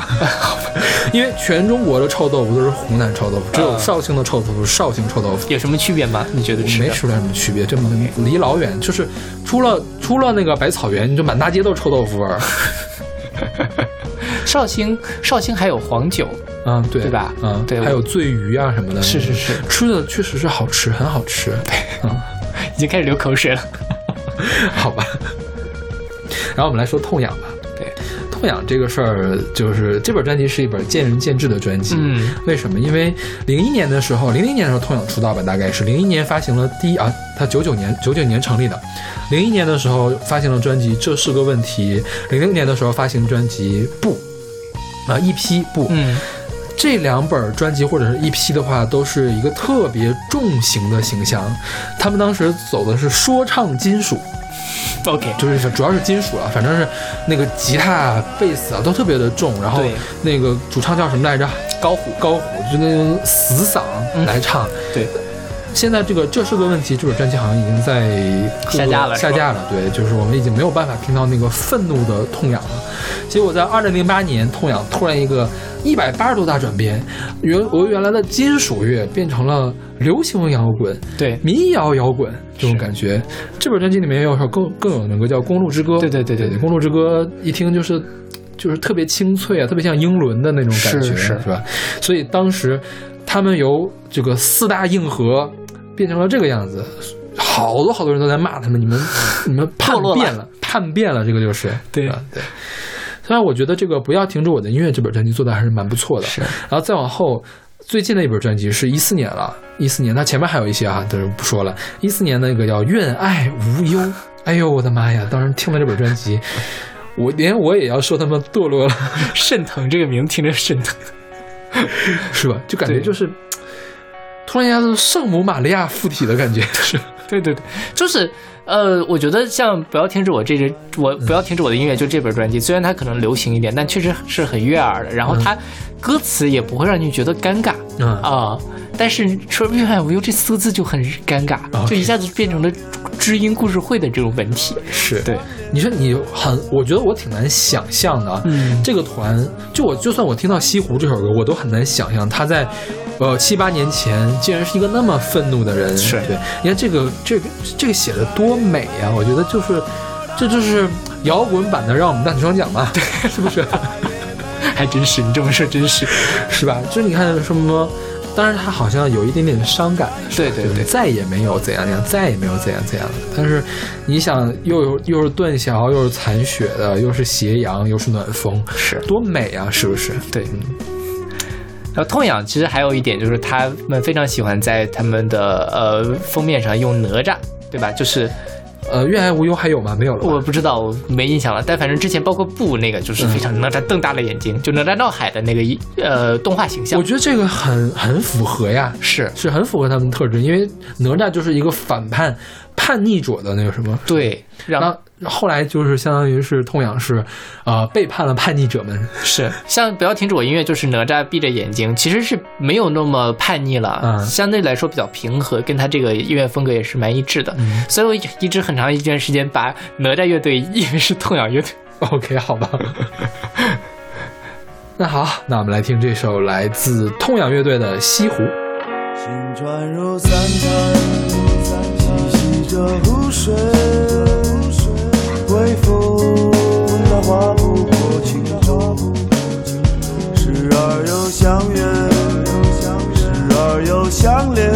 因为全中国的臭豆腐都是湖南臭豆腐，只有啊绍兴的臭豆腐是绍兴臭豆腐。有什么区别吗？你觉得吃？没吃出来什么区别，这么离老远，就是出了出了那个百草园，你就满大街都是臭豆腐味儿。绍兴，绍兴还有黄酒，嗯，对，对吧嗯，对还有醉鱼啊什么的。是是是，吃的确实是好吃，很好吃。嗯，已经开始流口水了。好吧。然后我们来说痛痒吧。对，痛痒这个事儿，就是这本专辑是一本见仁见智的专辑。嗯，为什么？因为零一年的时候，零零年的时候痛痒出道吧，大概是零一年发行了第一啊，他九九年九九年成立的，零一年的时候发行了专辑《这是个问题》，零六年的时候发行专辑《不》啊一批不，嗯，这两本专辑或者是一批的话，都是一个特别重型的形象。他们当时走的是说唱金属，OK，就是主要是金属了，反正是那个吉他、贝斯啊都特别的重，然后那个主唱叫什么来着？高虎，高虎，就那种死嗓来唱。对，现在这个这是个问题，这本专辑好像已经在下架了下架了。对，就是我们已经没有办法听到那个愤怒的痛痒了。结果在二零零八年，痛痒突然一个一百八十度大转变，原我原来的金属乐变成了流行摇滚、对，民谣摇滚这种感觉。这本专辑里面有首更更有名歌叫《公路之歌》。对对对对对公路之歌》一听就是。就是特别清脆啊，特别像英伦的那种感觉，是是吧？所以当时他们由这个四大硬核变成了这个样子，好多好多人都在骂他们，你们你们叛变了，叛变了，这个就是对啊对。虽然我觉得这个不要停止我的音乐这本专辑做的还是蛮不错的，是然后再往后，最近的一本专辑是一四年了，一四年，它前面还有一些啊，但是不说了。一四年那个叫《愿爱无忧》，哎呦我的妈呀！当时听了这本专辑，我连我也要说他们堕落了，肾疼这个名字听着肾疼。是吧？就感觉就是突然一下子圣母玛利亚附体的感觉，是。对对对，就是呃，我觉得像不要停止我这支，我不要停止我的音乐，就这本专辑，虽然它可能流行一点，但确实是很悦耳的。然后它歌词也不会让你觉得尴尬嗯。啊、但是说“愿爱无忧”这四个字就很尴尬，就一下子变成了知音故事会的这种文体。是。对，你说你很，我觉得我挺难想象的啊。嗯。这个团，就我就算我听到《西湖》这首歌，我都很难想象他在呃七八年前竟然是一个那么愤怒的人。是对，你看这个这个这个写的多美呀、我觉得就是这就是摇滚版的让我们荡起双桨嘛，对，是不是？还真是，你这么说真是。是吧？就是你看什么，当然他好像有一点点伤感的，对对对再也没有怎样怎样，再也没有怎样怎样了。但是你想，又有又是断桥，又是残雪的，又是斜阳，又是暖风，是多美啊！是不是？对。然后痛痒其实还有一点就是他们非常喜欢在他们的呃封面上用哪吒，对吧？就是呃，愿爱无忧还有吗？没有了。我不知道，我没印象了。但反正之前包括布那个就是非常哪吒瞪大了眼睛，就哪吒闹海的那个一呃动画形象我觉得这个很很符合呀，是是很符合他们的特质，因为哪吒就是一个反叛、叛逆者的那个什么。对，让那后来就是相当于是痛仰是，呃，背叛了叛逆者们。是像不要停止我音乐，就是哪吒闭着眼睛，其实是没有那么叛逆了，嗯相对来说比较平和，跟他这个音乐风格也是蛮一致的。所以我一直很长一段时间把哪吒乐队以为是痛仰乐队。OK，好吧。那好，那我们来听这首来自痛仰乐队的《西湖》。星川如三潭，细细着湖水，微风它划不过轻舟，时而又相约，时而又相恋，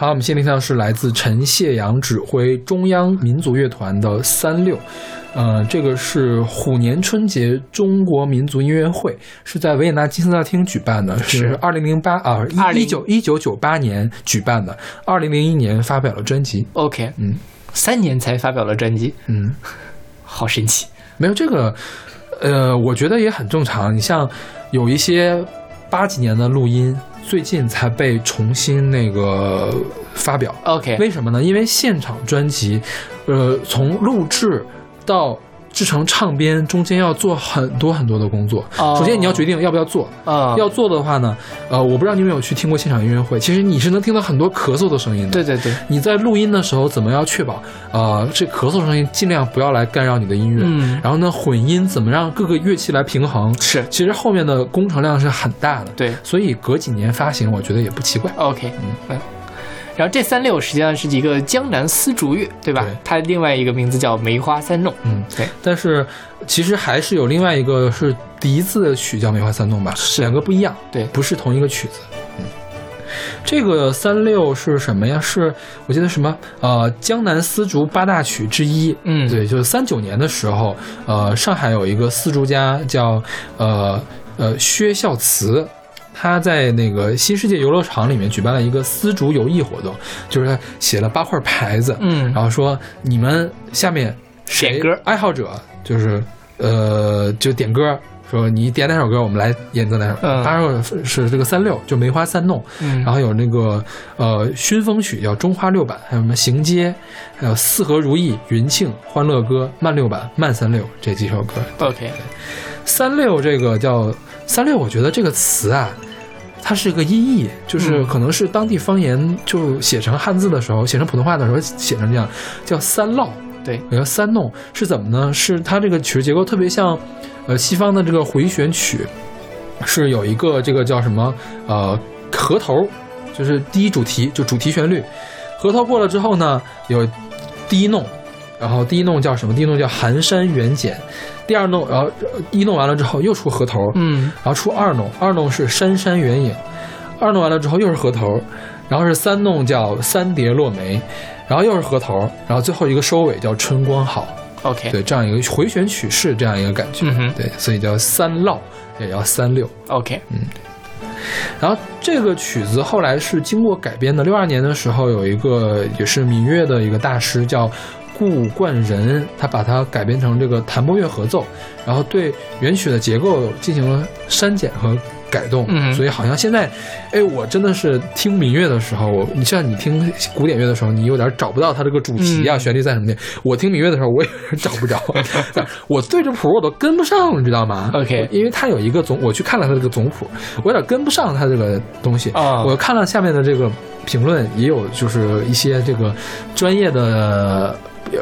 好，我们先听到是来自陈谢阳指挥中央民族乐团的三六，呃，这个是虎年春节中国民族音乐会，是在维也纳金色大厅举办的，是是。二零零八啊，20一九一九九八年举办的，二零零一年发表了专辑，OK，嗯。三年才发表了专辑，嗯，好神奇。没有这个，呃，我觉得也很正常。你像有一些八几年的录音，最近才被重新那个发表。OK，为什么呢？因为现场专辑，呃，从录制到制成唱片中间要做很多很多的工作。哦首先你要决定要不要做，啊，要做的话呢，呃，我不知道你有没有去听过现场音乐会，其实你是能听到很多咳嗽的声音的。对对对，你在录音的时候，怎么要确保呃这咳嗽声音尽量不要来干扰你的音乐？嗯然后呢，混音怎么让各个乐器来平衡？是其实后面的工程量是很大的。对所以隔几年发行，我觉得也不奇怪。OK，嗯。然后这三六实际上是一个江南丝竹乐，对吧？对它另外一个名字叫梅花三弄。嗯，对。但是其实还是有另外一个是笛子的曲叫《梅花三弄》吧，是两个不一样，对不是同一个曲子。嗯，这个三六是什么呀？是我记得什么呃江南丝竹八大曲之一。嗯对，就是三九年的时候，呃，上海有一个丝竹家叫呃呃薛孝慈。他在那个新世界游乐场里面举办了一个丝竹游艺活动，就是他写了八块牌子，嗯。然后说你们下面谁点歌。爱好者就是呃就点歌，说你点哪首歌我们来演奏哪首。嗯。八首是是这个三六，就梅花三弄，嗯。然后有那个呃熏风曲叫中华六版，还有什么行街，还有四合如意、云庆、欢乐歌、慢六版、慢三六这几首歌。OK，三六这个叫三六，我觉得这个词啊，它是个音译，就是嗯可能是当地方言就写成汉字的时候，写成普通话的时候写成这样，叫三烙。对，有个三弄是怎么呢？是它这个曲式结构特别像，呃，西方的这个回旋曲，是有一个这个叫什么呃合头，就是第一主题就主题旋律，合头过了之后呢，有第一弄，然后第一弄叫什么？第一弄叫寒山远简，第二弄，然后呃一弄完了之后又出河头，嗯。然后出二弄，二弄是山山远影，二弄完了之后又是河头，然后是三弄叫三叠落梅，然后又是河头，然后最后一个收尾叫春光好，，OK，对，这样一个回旋曲式这样一个感觉，嗯哼。对，所以叫三烙，也叫三六。OK，嗯。然后这个曲子后来是经过改编的，六二年的时候有一个也是民乐的一个大师叫顾冠仁，他把它改编成这个弹拨乐合奏，然后对原曲的结构进行了删减和改动，嗯所以好像现在，哎，我真的是听民乐的时候，我你像你听古典乐的时候，你有点找不到它这个主题啊、嗯。旋律在什么地，我听民乐的时候，我也是找不着，我对着谱我都跟不上，你知道吗？OK 因为它有一个总，我去看了它这个总谱，我有点跟不上它这个东西。啊。我看了下面的这个评论，也有就是一些这个专业的呃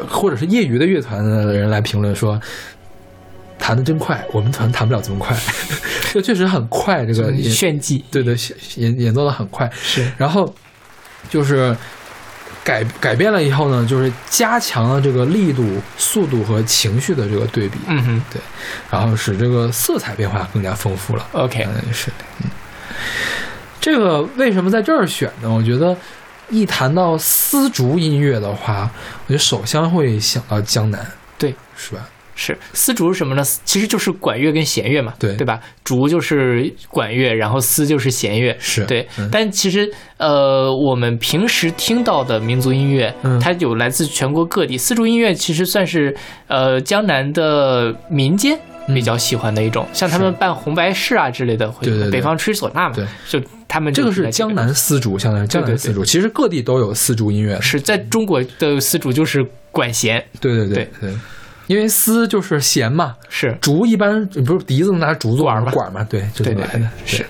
或者是业余的乐团的人来评论说。弹的真快，我们团弹不了这么快，就确实很快。这个炫技对对，演演奏的很快。是然后就是改改变了以后呢，就是加强了这个力度、速度和情绪的这个对比，嗯哼对，然后使这个色彩变化更加丰富了。，OK，嗯，是，嗯，这个为什么在这儿选呢？我觉得一谈到丝竹音乐的话，我觉得首先会想到江南，对，是吧？是丝竹是什么呢？其实就是管乐跟弦乐嘛，对对吧？竹就是管乐，然后丝就是弦乐，是对。嗯但其实呃，我们平时听到的民族音乐，嗯它有来自全国各地。丝竹音乐其实算是呃江南的民间。比较喜欢的一种，像他们办红白事啊之类的，会对对对北方吹唢呐嘛，对就他们这个是江南丝竹，相当于江南丝竹。其实各地都有丝竹音乐，是在中国的丝竹就是管弦，对对对对。对，因为丝就是弦嘛，是。竹一般不是笛子拿竹做管儿嘛管儿嘛，对，就对对对这么来的。是。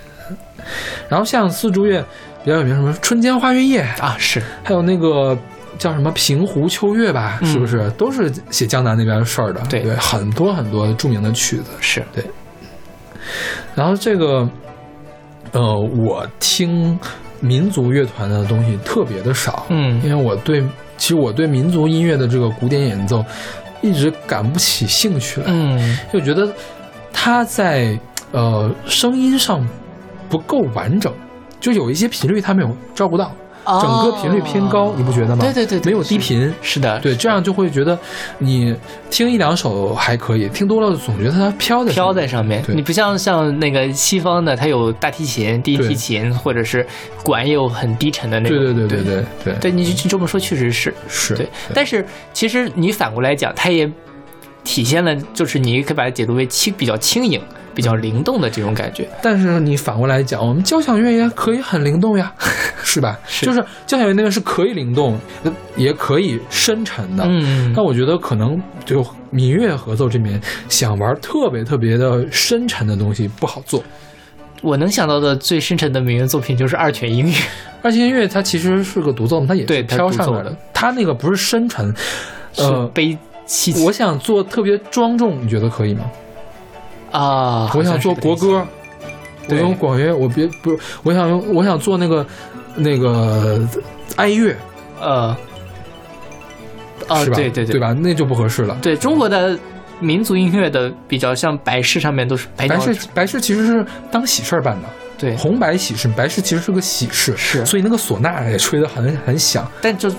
然后像丝竹乐比较有名，什么春江花月夜，啊是。还有那个叫什么平湖秋月吧，嗯。是不是？都是写江南那边的事儿的？对。对，很多很多著名的曲子。是。对。然后这个，呃，我听民族乐团的东西特别的少，嗯因为我对其实我对民族音乐的这个古典演奏一直感不起兴趣来，嗯就觉得它在呃声音上不够完整，就有一些频率它没有照顾到。整个频率偏高，你不觉得吗？对对对，没有低频，是的，对，这样就会觉得，你听一两首还可以，听多了总觉得它飘在飘在上面。你不像像那个西方的，它有大提琴、低提琴，或者是管也有很低沉的那种。对对对对对对，对，你你这么说确实是。是，对，但是其实你反过来讲，它也。体现了，就是你可以把它解读为轻、比较轻盈、比较灵动的这种感觉。但是你反过来讲，我们交响乐也可以很灵动呀，是吧？是就是交响乐那个是可以灵动，呃也可以深沉的。嗯但我觉得可能就民乐合奏这边想玩特别特别的深沉的东西不好做。我能想到的最深沉的民乐作品就是二泉音乐。二泉音乐它其实是个独奏嘛，它也是飘上来的，它那个不是深沉。呃，悲我想做特别庄重，你觉得可以吗？啊！我想做国歌，我用广乐，我别不是，我想用，我想做那个那个哀乐，呃，哦，是吧？对对对？吧？那就不合适了。对中国的民族音乐的比较像白事上面都是白白事白事其实是当喜事儿办的，对，红白喜事，白事其实是个喜事，是所以那个唢呐也吹得很很响。但就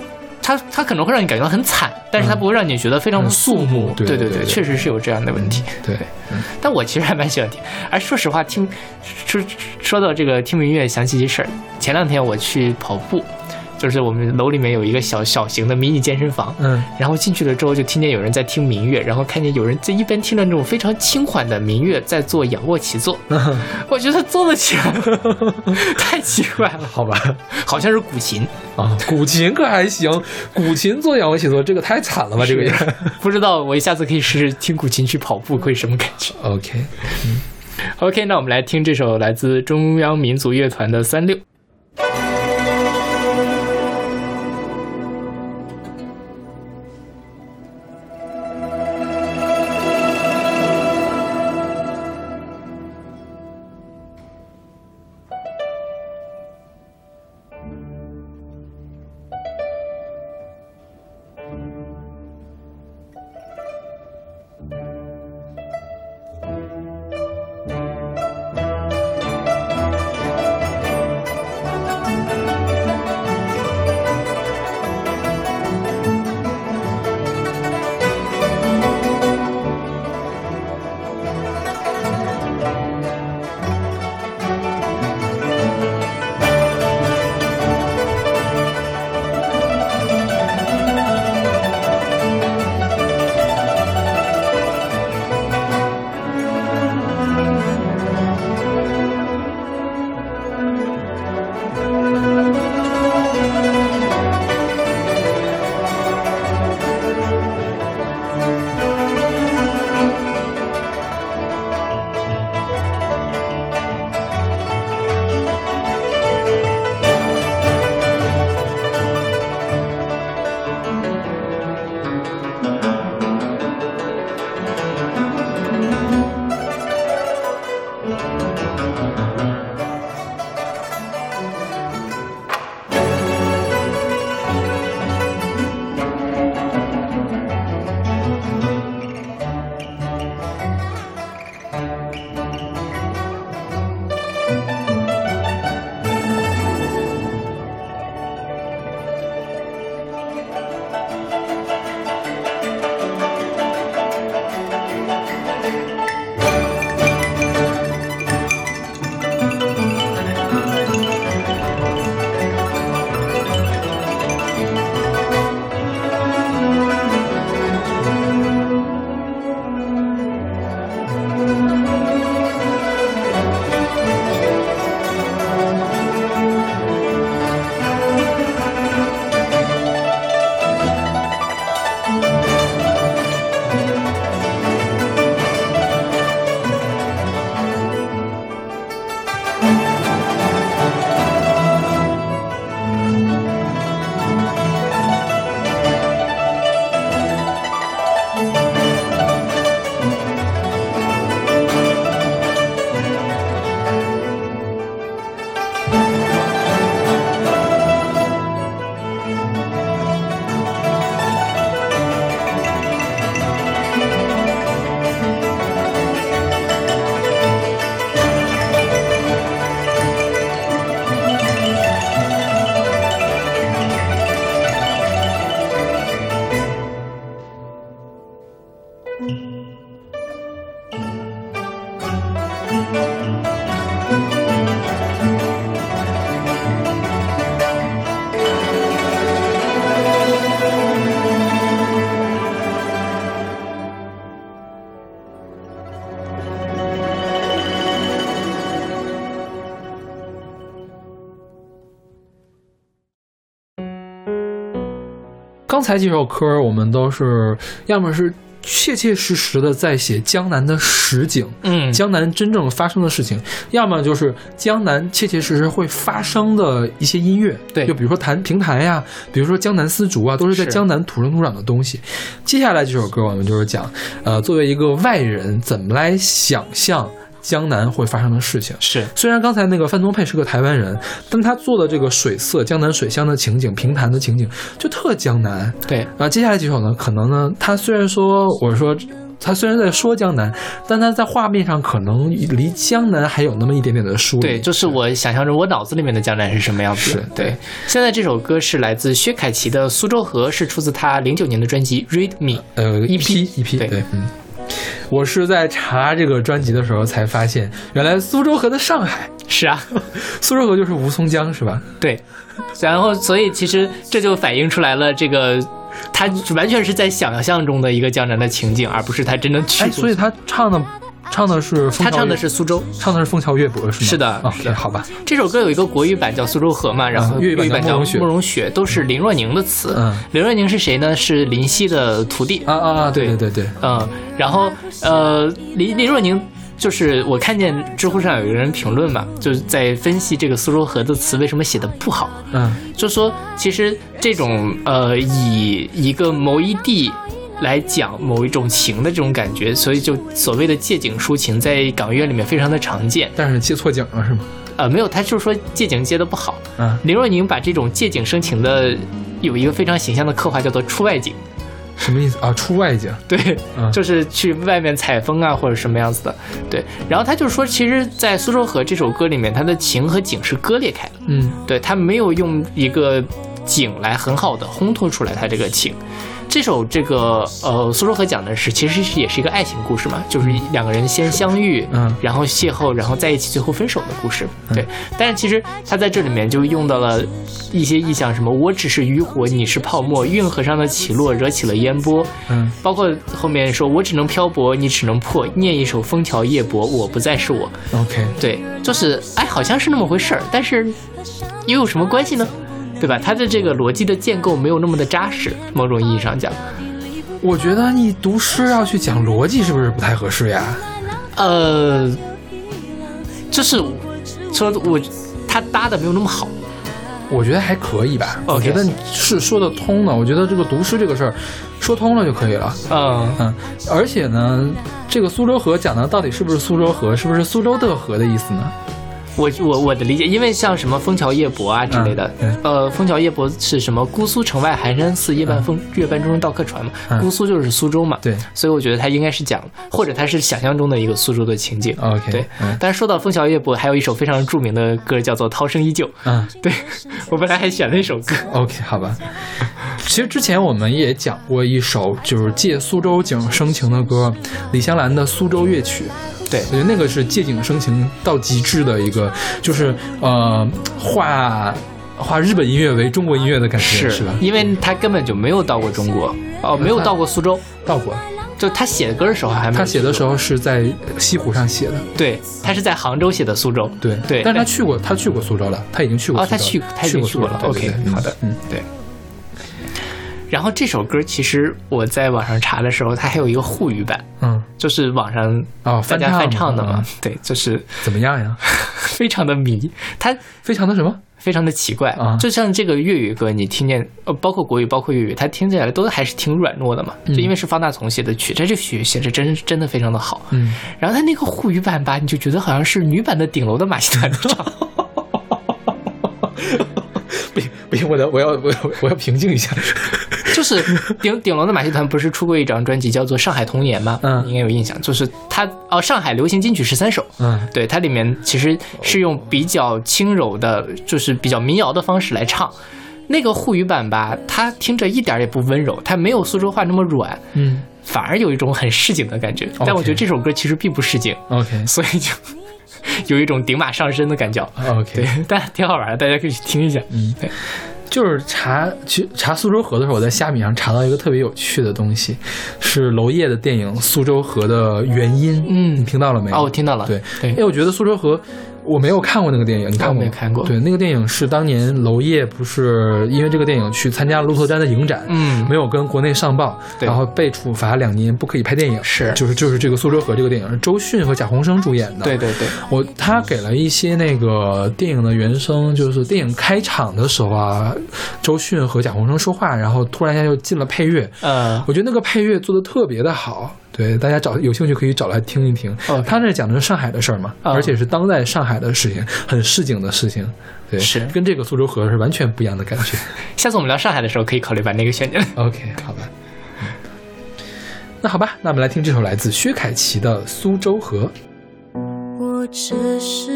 它它可能会让你感觉到很惨，但是它不会让你觉得非常的嗯肃穆。对对对对对确实是有这样的问题。对，但我其实还蛮喜欢听。而说实话，听说说到这个听民乐，想起一事儿。前两天我去跑步，就是我们楼里面有一个小小型的迷你健身房，嗯，然后进去了之后就听见有人在听民乐，然后看见有人在一边听着那种非常轻缓的民乐，在做仰卧起坐。我觉得做得起来，太奇怪了，好吧，好像是古琴，啊，古琴可还行，古琴做仰卧起坐这个太惨了吧？这个也 不知道我下次可以试试听古琴去跑步会什么感觉。OK。OK，那我们来听这首来自中央民族乐团的三六。才几首歌我们都是要么是切切实实的在写江南的实景，嗯，江南真正发生的事情，要么就是江南切切实实会发生的一些音乐，对。就比如说弹平台呀，比如说江南丝竹啊，都是在江南土生土长的东西。接下来这首歌我们就是讲，呃，作为一个外人怎么来想象江南会发生的事情。是虽然刚才那个范宗沛是个台湾人，但他做的这个水色江南水乡的情景、平潭的情景就特江南。对，啊，接下来几首呢，可能呢，他虽然说我说他虽然在说江南，但他在画面上可能离江南还有那么一点点的疏离。对，就是我想象着我脑子里面的江南是什么样子。对，现在这首歌是来自薛凯琪的《苏州河》，是出自他零九年的专辑《Read Me》。呃，一 EP 批一批，对对，嗯。我是在查这个专辑的时候才发现，原来苏州河的上海，是啊，苏州河就是吴淞江是吧？对，然后所以其实这就反映出来了这个。他完全是在想象中的一个江南的情景，而不是他真的去哎，所以他唱的唱的是他唱的是苏州。唱的是枫桥月泊是吗？是的哦是的好吧，这首歌有一个国语版叫《苏州河》嘛，然后粤语版叫慕容雪慕容雪，都是林若宁的词。嗯林若宁是谁呢？是林夕的徒弟。啊啊啊，对对对对对，嗯，然后呃，林林若宁就是我看见知乎上有一个人评论嘛，就是在分析这个苏州河的词为什么写的不好，嗯就说其实这种呃以一个某一地。来讲某一种情的这种感觉，所以就所谓的借景抒情，在港乐里面非常的常见。但是借错景了是吗？呃，没有，他就是说借景借的不好。嗯，林若宁把这种借景生情的有一个非常形象的刻画，叫做出外景。什么意思啊？出外景，对，嗯就是去外面采风啊，或者什么样子的。对，然后他就说，其实，在《苏州河》这首歌里面，它的情和景是割裂开的。嗯对，他没有用一个景来很好的烘托出来他这个情。这首这个呃《苏州河》讲的是，其实是也是一个爱情故事嘛，就是两个人先相遇，嗯然后邂逅，然后在一起，最后分手的故事。对，但是其实他在这里面就用到了一些意象，什么我只是渔火，你是泡沫，运河上的起落惹起了烟波，嗯包括后面说我只能漂泊，你只能破，念一首《枫桥夜泊》，我不再是我。，OK，对，就是哎，好像是那么回事儿，但是又有什么关系呢？对吧？它的这个逻辑的建构没有那么的扎实，某种意义上讲，我觉得你读诗要去讲逻辑，是不是不太合适呀？呃，就是说我它搭的没有那么好，我觉得还可以吧。我觉得是说得通的。我觉得这个读诗这个事儿，说通了就可以了。嗯，嗯，而且呢，这个苏州河讲的到底是不是苏州河，是不是苏州的河的意思呢？我我我的理解，因为像什么枫桥夜泊啊之类的，嗯呃，枫桥夜泊是什么？姑苏城外寒山寺，夜半风、月半钟到客船嘛。嗯姑苏就是苏州嘛，对所以我觉得他应该是讲，或者他是想象中的一个苏州的情景。，OK，对，嗯但是说到枫桥夜泊，还有一首非常著名的歌叫做《涛声依旧 》。嗯对我本来还选了一首歌，，OK，好吧。其实之前我们也讲过一首就是借苏州景生情的歌，李香兰的《苏州乐曲》。对。我觉得那个是借景生情到极致的一个，就是呃，化化日本音乐为中国音乐的感觉，是。吧？因为他根本就没有到过中国，哦，没有到过苏州，到过，就他写歌的时候还没有他写的时候，是在西湖上写的，对他是在杭州写的苏州，对对。但是他去过，他去过苏州了，他已经去过哦，苏州了。他去他已经去过了对对对，OK，嗯好的，嗯，对。然后这首歌其实我在网上查的时候，它还有一个沪语版，嗯，就是网上哦，大家翻唱的嘛嗯，对，就是怎么样呀？非常的迷，它非常的什么？非常的奇怪啊就像这个粤语歌，你听见呃，包括国语，包括粤语，它听起来都还是挺软糯的嘛。就因为是方大同写的曲，这这曲写的真真的非常的好。嗯，然后他那个沪语版吧，你就觉得好像是女版的顶楼的马戏团在唱。不行不行，我要我要我要我要平静一下。就是顶顶楼的马戏团不是出过一张专辑叫做《上海童年》吗？嗯应该有印象。就是它哦，上海流行金曲十三首。嗯对，它里面其实是用比较轻柔的，就是比较民谣的方式来唱。那个沪语版吧，它听着一点也不温柔，它没有苏州话那么软，嗯反而有一种很市井的感觉。但我觉得这首歌其实并不市井，，OK 所以就有一种顶马上身的感觉。OK，，但挺好玩的，大家可以去听一下。嗯对，就是查去查苏州河的时候，我在虾米上查到一个特别有趣的东西，是娄烨的电影《苏州河》的原因。嗯你听到了没有？哦，我听到了。对，对因为我觉得苏州河，我没有看过那个电影，你看过没看过对，那个电影是当年娄烨不是因为这个电影去参加了鹿特丹的影展，嗯没有跟国内上报，对然后被处罚两年不可以拍电影。是就是就是这个苏州河这个电影是周迅和贾宏声主演的。对对对，我他给了一些那个电影的原声，就是电影开场的时候啊，周迅和贾宏声说话，然后突然一下就进了配乐，嗯，我觉得那个配乐做的特别的好。对，大家找有兴趣可以找来听一听。OK 他那讲的是上海的事儿嘛，啊而且是当代上海的事情，很市井的事情。对，是跟这个苏州河是完全不一样的感觉。下次我们聊上海的时候，可以考虑把那个选进来。OK，好吧。嗯那好吧，那我们来听这首来自薛凯琪的《苏州河》。我只是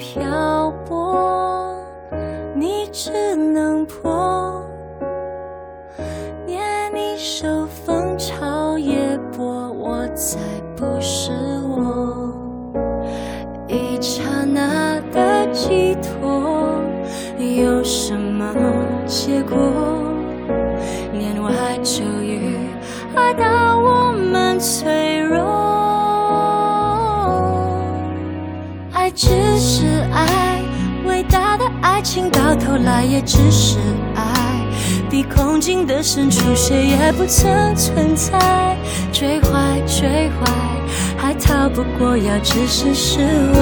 漂泊，你只能破。念你手风潮也波，我才不是我。一刹那的寄托，有什么结果？年外秋雨，爱到我们脆弱。只是爱，伟大的爱情到头来也只是爱。比空境的深处，谁也不曾存在。追怀追怀，还逃不过要置身事外。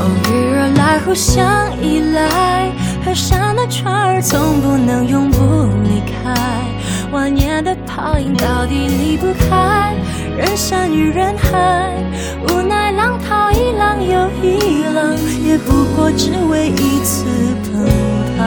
偶遇而来，互相依赖。河上的船儿总不能永不离开。万年的泡影到底离不开人山与人海。无奈浪淘一浪又一浪，也不过只为一次澎湃。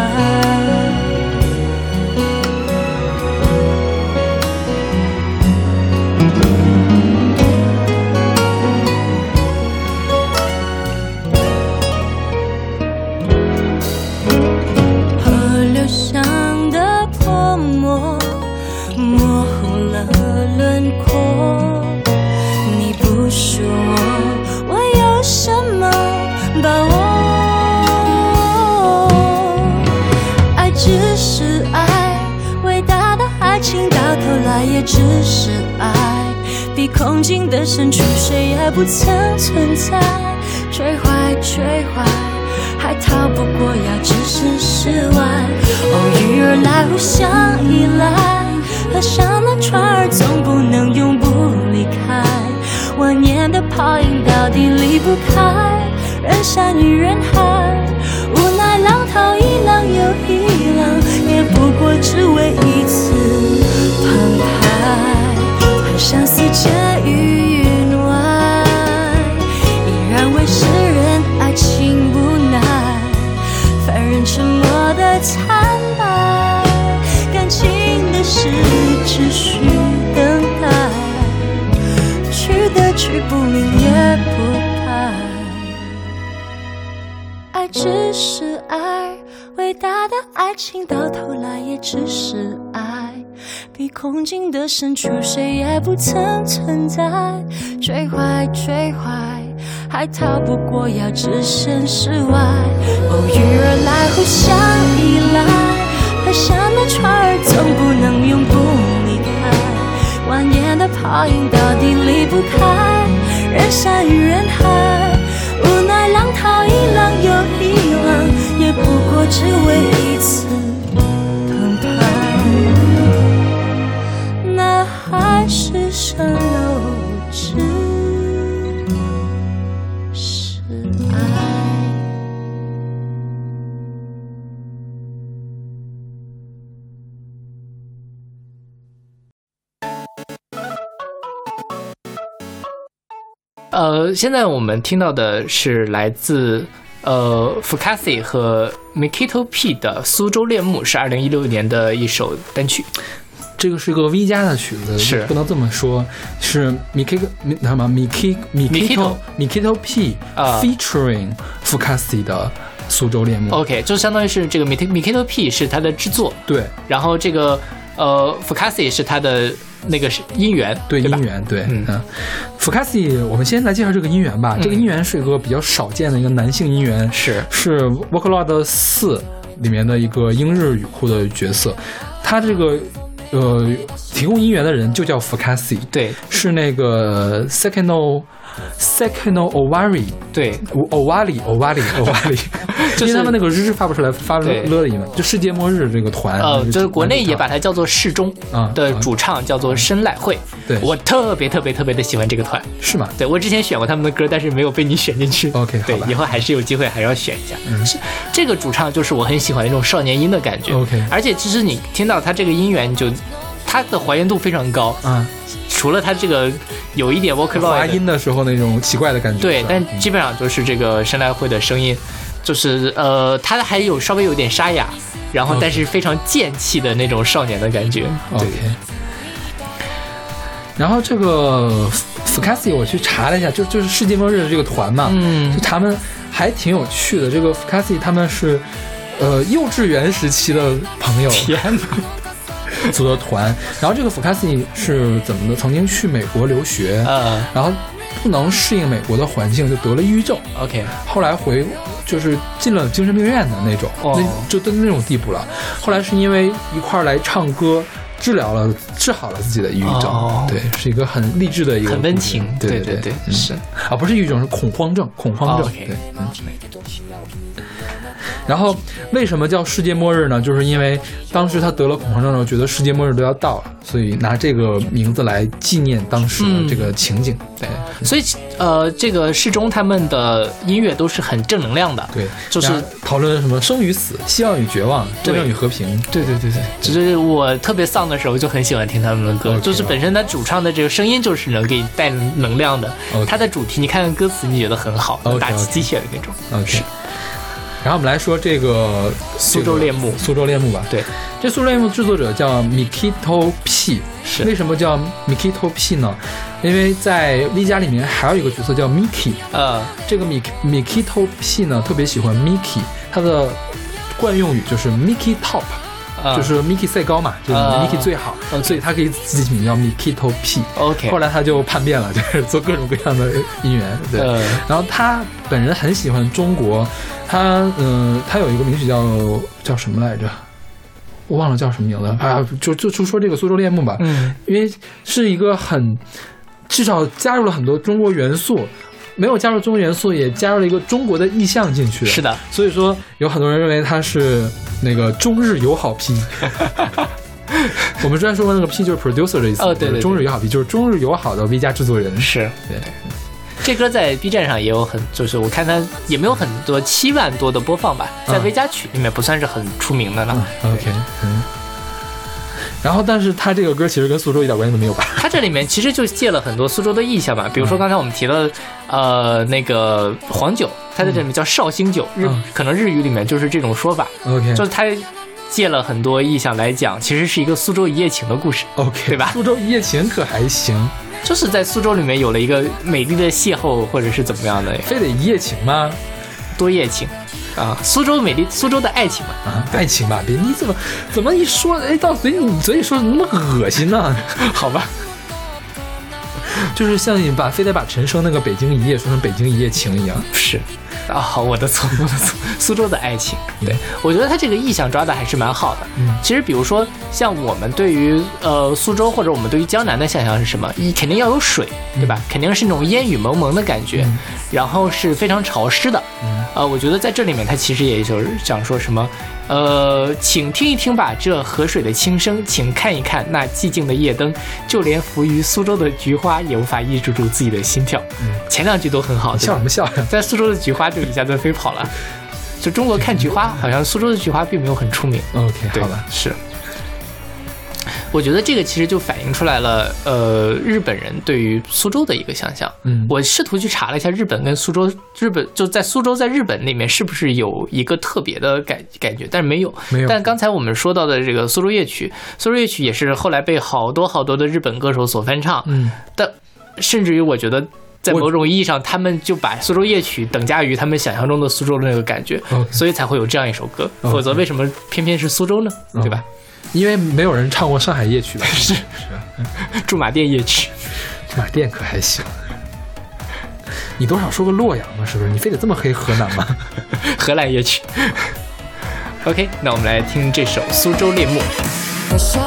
呃，现在我们听到的是来自呃 Fukasi 和 Mikito P 的《苏州恋慕》，是二零一六年的一首单曲。这个是个 V 加的曲子，是。不能这么说，是 Miki 米什么 Miki Mikito Mikito P 啊。featuring Fukasi 的苏州恋慕。OK，就相当于是这个 Mik- Mikito P 是他的制作，对，然后这个呃 Fukasi 是他的那个是音源，吧对音？源，对，嗯嗯，福卡西，我们先来介绍这个音源吧。这个音源是一个比较少见的一个男性音源，是是 Vocaloid 四里面的一个英日语库的角色。他这个呃提供音源的人就叫福卡西，对是那个 Second Second Ovari 对 Ovali，就是因为他们那个日发不出来，发了对了的音，就世界末日这个团，呃，就是国内也把把它叫做世中啊的主唱叫做深濑惠，对我特别特别特别的喜欢这个团。是吗？对我之前选过他们的歌，但是没有被你选进去。OK，对以后还是有机会还要选一下。是这个主唱就是我很喜欢的那种少年音的感觉。OK 而且其实你听到他这个音源，就它的还原度非常高，啊，除了它这个有一点 Vocaloid 滑音的时候那种奇怪的感觉，对但基本上就是这个声濑会的声音，就是呃，它还有稍微有点沙哑，然后但是非常贱气的那种少年的感觉。OK。然后这个 f c a s i 我去查了一下，就就是世界末日的这个团嘛，嗯就他们还挺有趣的。这个 f c a s i 他们是呃幼稚园时期的朋友天哪！组的团，然后这个 f c a s i 是怎么的？曾经去美国留学，嗯然后不能适应美国的环境，就得了抑郁症。，OK，后来回就是进了精神病院的那种，哦那就到那种地步了。后来是因为一块儿来唱歌，治疗了治好了自己的抑郁症。哦对，是一个很励志的一个很温情。对对对嗯是。啊，不是抑郁症，是恐慌症，恐慌症。对，嗯。然后为什么叫世界末日呢？就是因为当时他得了恐慌症的时候，觉得世界末日都要到了，所以拿这个名字来纪念当时的这个情景。对所以呃，这个世中他们的音乐都是很正能量的。对，就是讨论什么生与死、希望与绝望、对战争与和平。对对对对，只是我特别丧的时候就很喜欢听他们的歌就是本身他主唱的这个声音就是能给你带能量的他的主题你看看歌词，你觉得很好打起鸡血的那种。OK。然后我们来说这个苏州恋慕苏州恋慕吧。对，这苏州恋慕制作者叫 Mikito P，是。为什么叫 Mikito P 呢？因为在 V 家里面还有一个角色叫 Miki，呃，这个 Mik Mikito P 呢特别喜欢 Miki，他的惯用语就是 Miki Top，、呃就是 Miki 赛高嘛，就是啊 Miki 最好，OK 所以他可以自己名叫 Mikito P。OK，后来他就叛变了，就是做各种各样的音源，对。呃然后他本人很喜欢中国，他嗯、呃他有一个名曲叫叫什么来着？我忘了叫什么名字啊，就就就说这个苏州恋慕吧，嗯。因为是一个很至少加入了很多中国元素，没有加入中国元素，也加入了一个中国的意象进去。是的，所以说有很多人认为它是那个中日友好 P。我们之前说过那个 P 就是 producer 的意思，哦对对对中日友好 P 就是中日友好的 V 加制作人。是对，这歌在 B 站上也有很，就是我看它也没有很多七万多的播放吧，在嗯 V 加曲里面不算是很出名的了。OK，嗯。然后，但是他这个歌其实跟苏州一点关系都没有吧？他这里面其实就借了很多苏州的意象吧，比如说嗯刚才我们提到的，呃，那个黄酒，他在这里面叫绍兴酒，日嗯。可能日语里面就是这种说法，OK，就是他借了很多意象来讲，其实是一个苏州一夜情的故事，OK，对吧？苏州一夜情可还行，就是在苏州里面有了一个美丽的邂逅，或者是怎么样的。非得一夜情吗？多夜情啊，苏州美丽，苏州的爱情嘛，啊，爱情吧，别你怎么怎么一说，哎，到嘴嘴里说的那么恶心呢？好吧，就是像你把非得把陈升那个《北京一夜》说成《北京一夜情》一样。是。啊，好，我的错，我的错。苏州的爱情，对我觉得他这个意象抓的还是蛮好的。嗯其实比如说像我们对于呃苏州或者我们对于江南的想象是什么？一肯定要有水，对吧？肯定是那种烟雨蒙蒙的感觉，然后是非常潮湿的。嗯呃，我觉得在这里面他其实也就是想说什么，呃，请听一听吧，这河水的轻声，请看一看那寂静的夜灯，就连浮于苏州的菊花也无法抑制住自己的心跳。前两句都很好，笑什么笑呀？在苏州的菊花就一下子飞跑了。就中国看菊花，好像苏州的菊花并没有很出名。OK，好吧，是。我觉得这个其实就反映出来了，呃，日本人对于苏州的一个想象。嗯我试图去查了一下日本跟苏州，日本就在苏州在日本里面是不是有一个特别的感感觉，但是没有。没有但刚才我们说到的这个苏州夜曲，苏州夜曲也是后来被好多好多的日本歌手所翻唱。嗯，但甚至于我觉得，在某种意义上，他们就把苏州夜曲等价于他们想象中的苏州的那个感觉所以才会有这样一首歌。否则为什么偏偏是苏州呢？对吧？因为没有人唱过上海夜曲吧？是 是，驻马店夜曲，驻马店可还行。你多少说个洛阳嘛，是不是？你非得这么黑河南吗？河南夜曲。OK，那我们来听这首《苏州猎木》。おし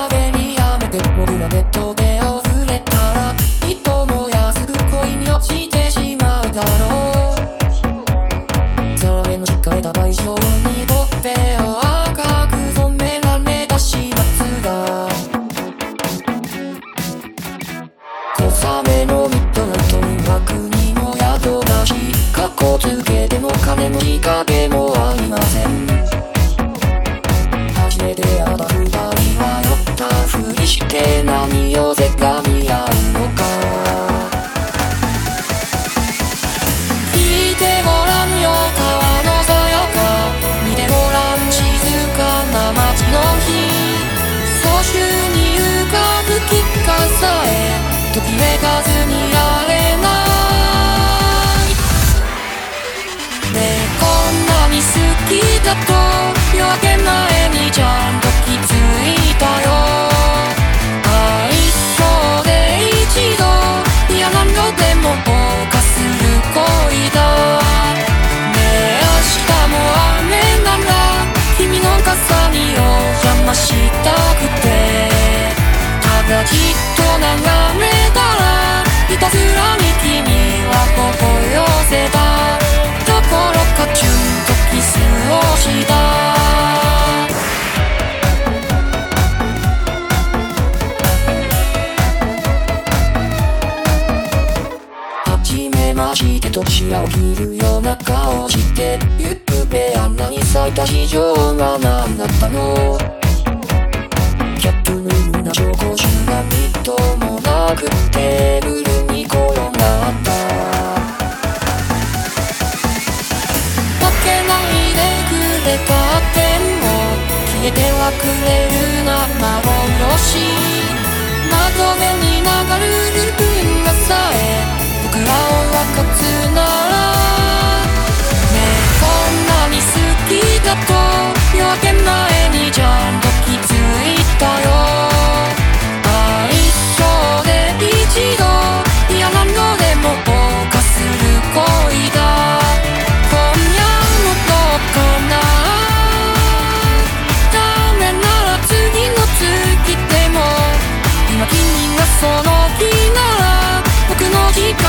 もありません。初めて会った二人は酔ったふりして何をましてと視野を切るような顔してゆっくべ穴に咲いた市場は何だったの？キャップのような紹興酒がみっともなくテーブルに転がった。負けないでくれカーテンを消えてはくれるな幻窓辺に流れる運河さえ僕らをつならねえこんなに好きだと夜明け前にちゃんと気づいたよ。愛想で一度嫌なのでも謳歌する恋だ。今夜もどうかな。ダメなら次の月でも。今君がその気なら僕の時間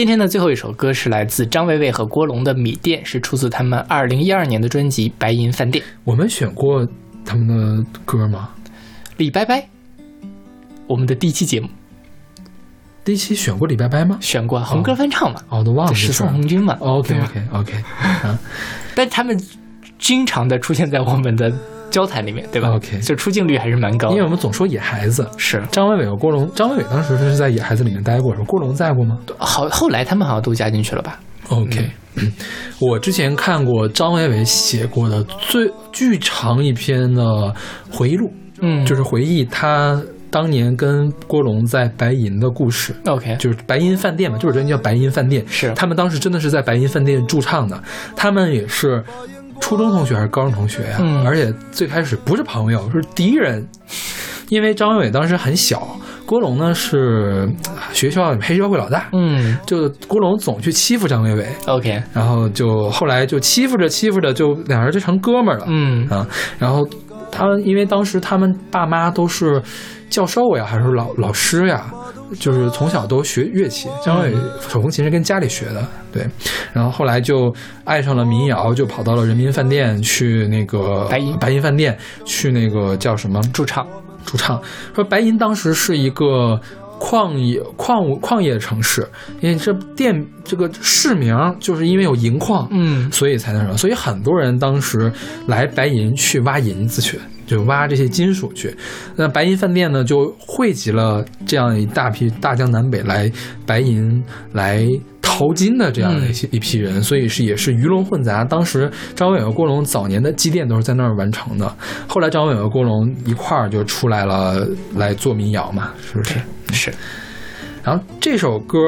今天的最后一首歌是来自张伟伟和郭龙的《米店》，是出自他们二零一二年的专辑《白银饭店》。我们选过他们的歌吗？李拜拜，我们的第一期节目第一期选过李拜拜吗？选过红歌翻唱嘛，哦，都忘了就十这事儿送红军嘛。OK OK OK，嗯，但他们经常的出现在我们的交谈里面，对吧？OK 就出镜率还是蛮高的。因为我们总说野孩子，是。张伟伟和郭龙，张伟伟当时是在野孩子里面待过，是吧？郭龙在过吗？好，后来他们好像都加进去了吧？？OK，、我之前看过张伟伟写过的最巨长一篇的回忆录，嗯，就是回忆他当年跟郭龙在白银的故事。OK，就是白银饭店嘛，就是人家叫白银饭店，是。他们当时真的是在白银饭店驻唱的，他们也是初中同学还是高中同学呀、嗯。而且最开始不是朋友，是敌人，因为张伟伟当时很小，郭龙呢是学校黑社会老大，嗯。就郭龙总去欺负张伟伟，，OK，然后就后来就欺负着欺负着，就俩人就成哥们儿了，嗯。啊，然后他们因为当时他们爸妈都是教授呀，还是老老师呀，就是从小都学乐器。张伟手风琴是跟家里学的，对。然后后来就爱上了民谣，就跑到了人民饭店去那个白银白银饭店去那个叫什么驻唱，驻唱。说白银当时是一个矿业矿物矿业城市，因为这店这个市名就是因为有银矿，嗯所以才那什么，所以很多人当时来白银去挖银子去，就挖这些金属去。那白银饭店呢，就汇集了这样一大批大江南北来白银来淘金的这样的一些、一批人，所以是也是鱼龙混杂。当时张伟和郭龙早年的积淀都是在那儿完成的，后来张伟和郭龙一块儿就出来了，来做民谣嘛，是不是？是然后这首歌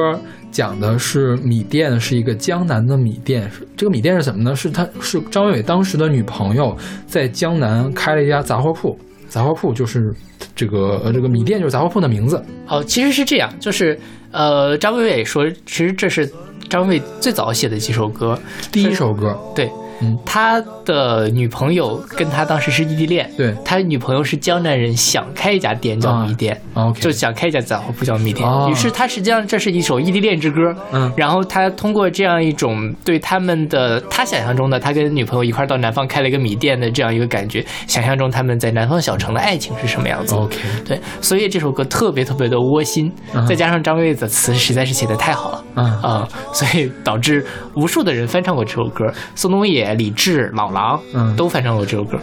讲的是米店，是一个江南的米店。这个米店是什么呢？是他是张伟伟当时的女朋友在江南开了一家杂货铺，杂货铺就是这个呃这个米店就是杂货铺的名字。哦，其实是这样，就是呃，张伟伟说，其实这是张伟最早写的几首歌，第一首歌，对，嗯他的女朋友跟他当时是异地恋，对。他女朋友是江南人，想开一家店叫米店。就想开一家杂货铺叫米店，哦。于是他实际上这是一首异地恋之歌，嗯。然后他通过这样一种对他们的他想象中的他跟女朋友一块到南方开了一个米店的这样一个感觉，想象中他们在南方小城的爱情是什么样子。OK，对，所以这首歌特别特别的窝心，嗯。再加上张伟伟的词实在是写的太好了。嗯。啊、所以导致无数的人翻唱过这首歌，宋冬野、李志、老狼，嗯都翻唱过这首歌。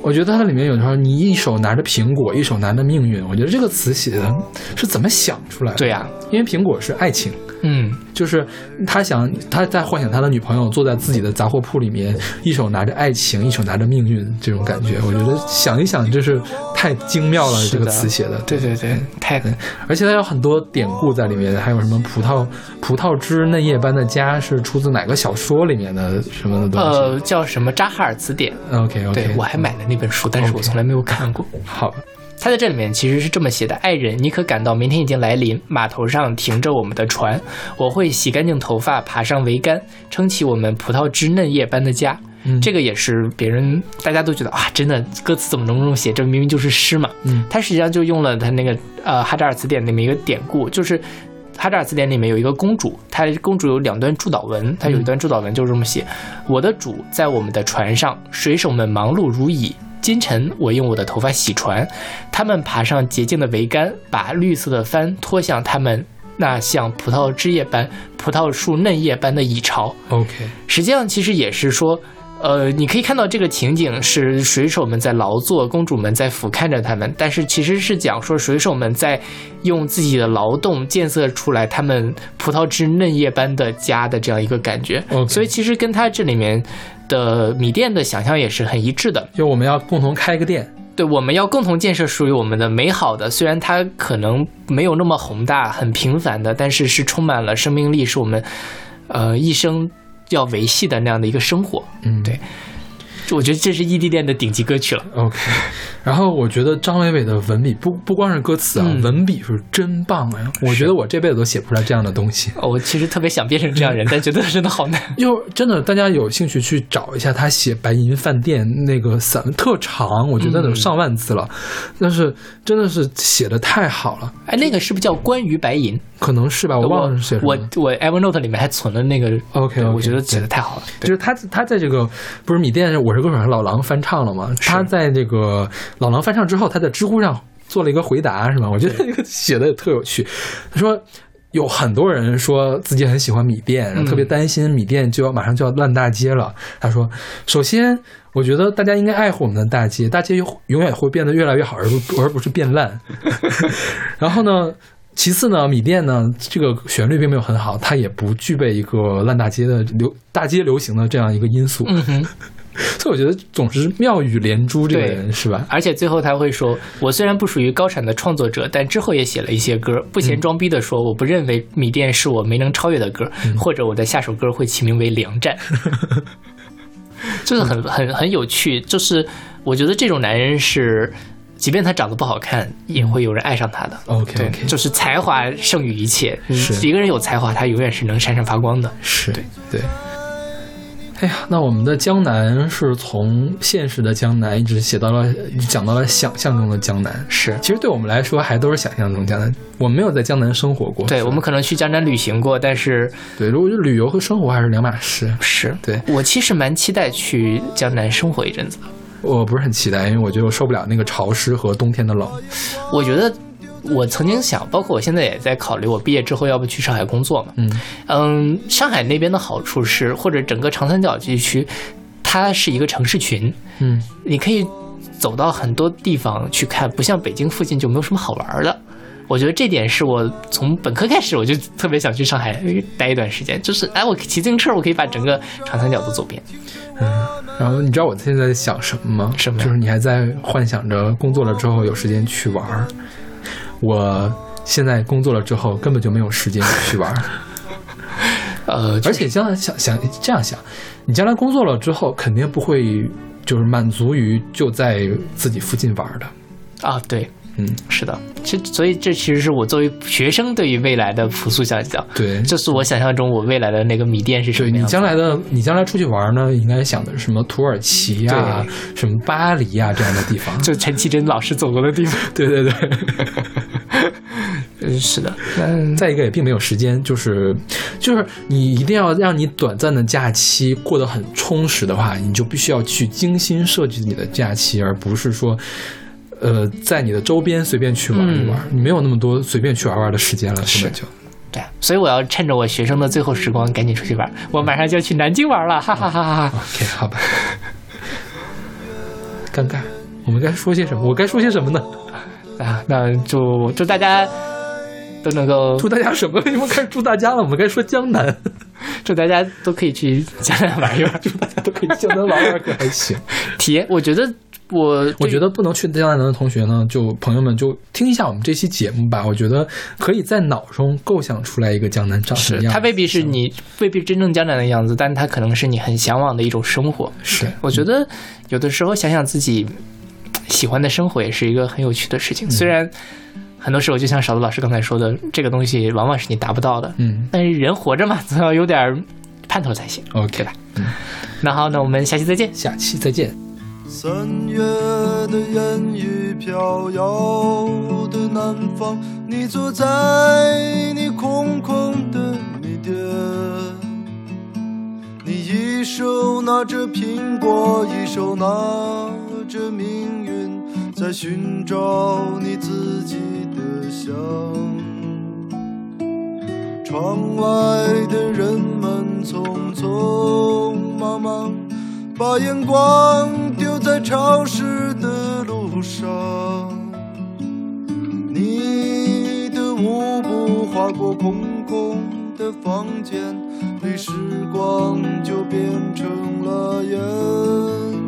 我觉得它里面有时候你一手拿着苹果，一手拿着命运，我觉得这个词写的是怎么想出来的？对呀、因为苹果是爱情。嗯，就是他想，他在幻想他的女朋友坐在自己的杂货铺里面，一手拿着爱情，一手拿着命运，这种感觉，我觉得想一想，就是太精妙了。这个词写的，对对对，太对，而且它有很多典故在里面，还有什么葡萄葡萄汁嫩叶般的家是出自哪个小说里面的什么的东西、呃叫什么扎哈尔词典。OK OK，对我还买了那本书，但是我从来没有看过。好，他在这里面其实是这么写的：爱人，你可感到明天已经来临？码头上停着我们的船，我会洗干净头发，爬上桅杆，撑起我们葡萄枝嫩叶般的家。嗯这个也是别人大家都觉得啊，真的歌词怎么能这么写？这明明就是诗嘛。嗯他实际上就用了他那个呃哈扎尔词典里面一个典故，就是。哈扎尔词典里面有一个公主，她公主有两段祝祷文，她有一段祝祷文就是这么写：我的主在我们的船上，水手们忙碌如蚁。今晨，我用我的头发洗船，他们爬上洁净的桅杆，把绿色的帆拖向他们那像葡萄枝叶般、葡萄树嫩叶般的蚁巢。OK，实际上，其实也是说，呃，你可以看到这个情景是水手们在劳作，公主们在俯瞰着他们，但是其实是讲说水手们在用自己的劳动建设出来他们葡萄枝嫩叶般的家的这样一个感觉。OK 所以其实跟他这里面的米店的想象也是很一致的。就我们要共同开一个店，对，我们要共同建设属于我们的美好的，虽然它可能没有那么宏大、很平凡的，但是是充满了生命力，是我们呃一生要维系的那样的一个生活。嗯，对。我觉得这是异地恋的顶级歌曲了。OK，然后我觉得张伟伟的文笔不不光是歌词啊，嗯文笔是真棒呀！我觉得我这辈子都写不出来这样的东西。哦我其实特别想变成这样人，但觉得真的好难。又真的，大家有兴趣去找一下他写《白银饭店》那个散文，特长，我觉得有上万字了，但是真的是写的太好了，哎，那个是不是叫关于白银？可能是吧，我忘了是写什么。我我 Evernote 里面还存了那个 OK，OK，我觉得写的太好了。就是他，他在这个不是米店《我是歌手》上老狼翻唱了嘛？他在这个老狼翻唱之后，他在知乎上做了一个回答，是吧？我觉得这个写的也特有趣。他说。有很多人说自己很喜欢米店，然后特别担心米店就要马上就要烂大街了。他说：“首先，我觉得大家应该爱护我们的大街，大街永远会变得越来越好，而不而不是变烂。然后呢，其次呢，米店呢这个旋律并没有很好，它也不具备一个烂大街的流大街流行的这样一个因素。嗯哼，所以我觉得总是妙语连珠，这个人是吧？而且最后他会说：“我虽然不属于高产的创作者，但之后也写了一些歌，不嫌装逼的说，我不认为米店是我没能超越的歌，或者我的下首歌会起名为《凉战》。”就是很很很有趣，就是我觉得这种男人是，即便他长得不好看，也会有人爱上他的。OK OK，就是才华胜于一切。是一个人有才华，他永远是能闪闪发光的。是对对。哎呀，那我们的江南是从现实的江南一直写到了讲到了想象中的江南。是，其实对我们来说还都是想象中江南，我们没有在江南生活过。对我们可能去江南旅行过，但是对，如果旅游和生活还是两码事。是对我其实蛮期待去江南生活一阵子的。我不是很期待，因为我觉得我受不了那个潮湿和冬天的冷。我觉得我曾经想，包括我现在也在考虑，我毕业之后要不去上海工作嘛。嗯嗯，上海那边的好处是，或者整个长三角地区，它是一个城市群，嗯你可以走到很多地方去看，不像北京附近就没有什么好玩的。我觉得这点是我从本科开始我就特别想去上海待一段时间，就是哎，我骑自行车，我可以把整个长三角都走遍。嗯然后你知道我现在在想什么吗？什么就是你还在幻想着工作了之后有时间去玩儿，我现在工作了之后根本就没有时间 去玩儿。呃，而且将来想想这样想，你将来工作了之后，肯定不会就是满足于就在自己附近玩儿的。啊，对，嗯，是的，这所以这其实是我作为学生对于未来的朴素想象。对，这是我想象中我未来的那个米店是什么样你。将来的你将来出去玩呢，应该想的是什么土耳其呀、什么巴黎呀、这样的地方。就陈绮贞老师走过的地方。对对对。嗯，是的，嗯，再一个也并没有时间，就是就是你一定要让你短暂的假期过得很充实的话，你就必须要去精心设计你的假期，而不是说。呃，在你的周边随便去玩一玩，你没有那么多随便去玩玩的时间了，根本就。对，所以我要趁着我学生的最后时光，赶紧出去玩。我马上就要去南京玩了，哈哈哈哈哈！OK，好吧。尴尬，我们该说些什么？我该说些什么呢？啊，那祝祝大家都能够，祝大家什么？为什么开始祝大家了？我们该说江南，祝大家都可以去江南玩一玩，祝大家都可以江南玩玩，可 还行。体验。我觉得我我觉得不能去江南的同学呢，就朋友们就听一下我们这期节目吧。我觉得可以在脑中构想出来一个江南长什么样子。它未必是你未必真正江南的样子，但它可能是你很向往的一种生活。是我觉得有的时候想想自己喜欢的生活，也是一个很有趣的事情。虽然很多时候，就像勺子老师刚才说的，这个东西往往是你达不到的，嗯但是人活着嘛，总要有点盼头才行。，OK 吧？嗯那好，那我们下期再见。下期再见。三月的烟雨飘摇的南方，你坐在你空空的米店，你一手拿着苹果，一手拿着命运，在寻找你自己的香。窗外的人们匆匆忙忙，把眼光丢在潮湿的路上。你的舞步划过空空的房间里，时光就变成了烟。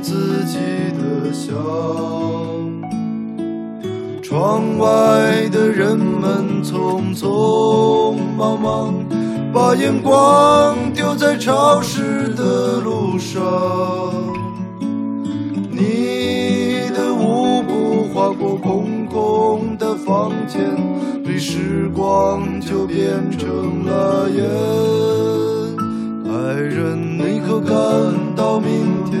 自己的香。窗外的人们匆匆忙忙，把眼光丢在潮湿的路上。你的舞步划过空空的房间，对时光就变成了烟。爱人，你可感到明天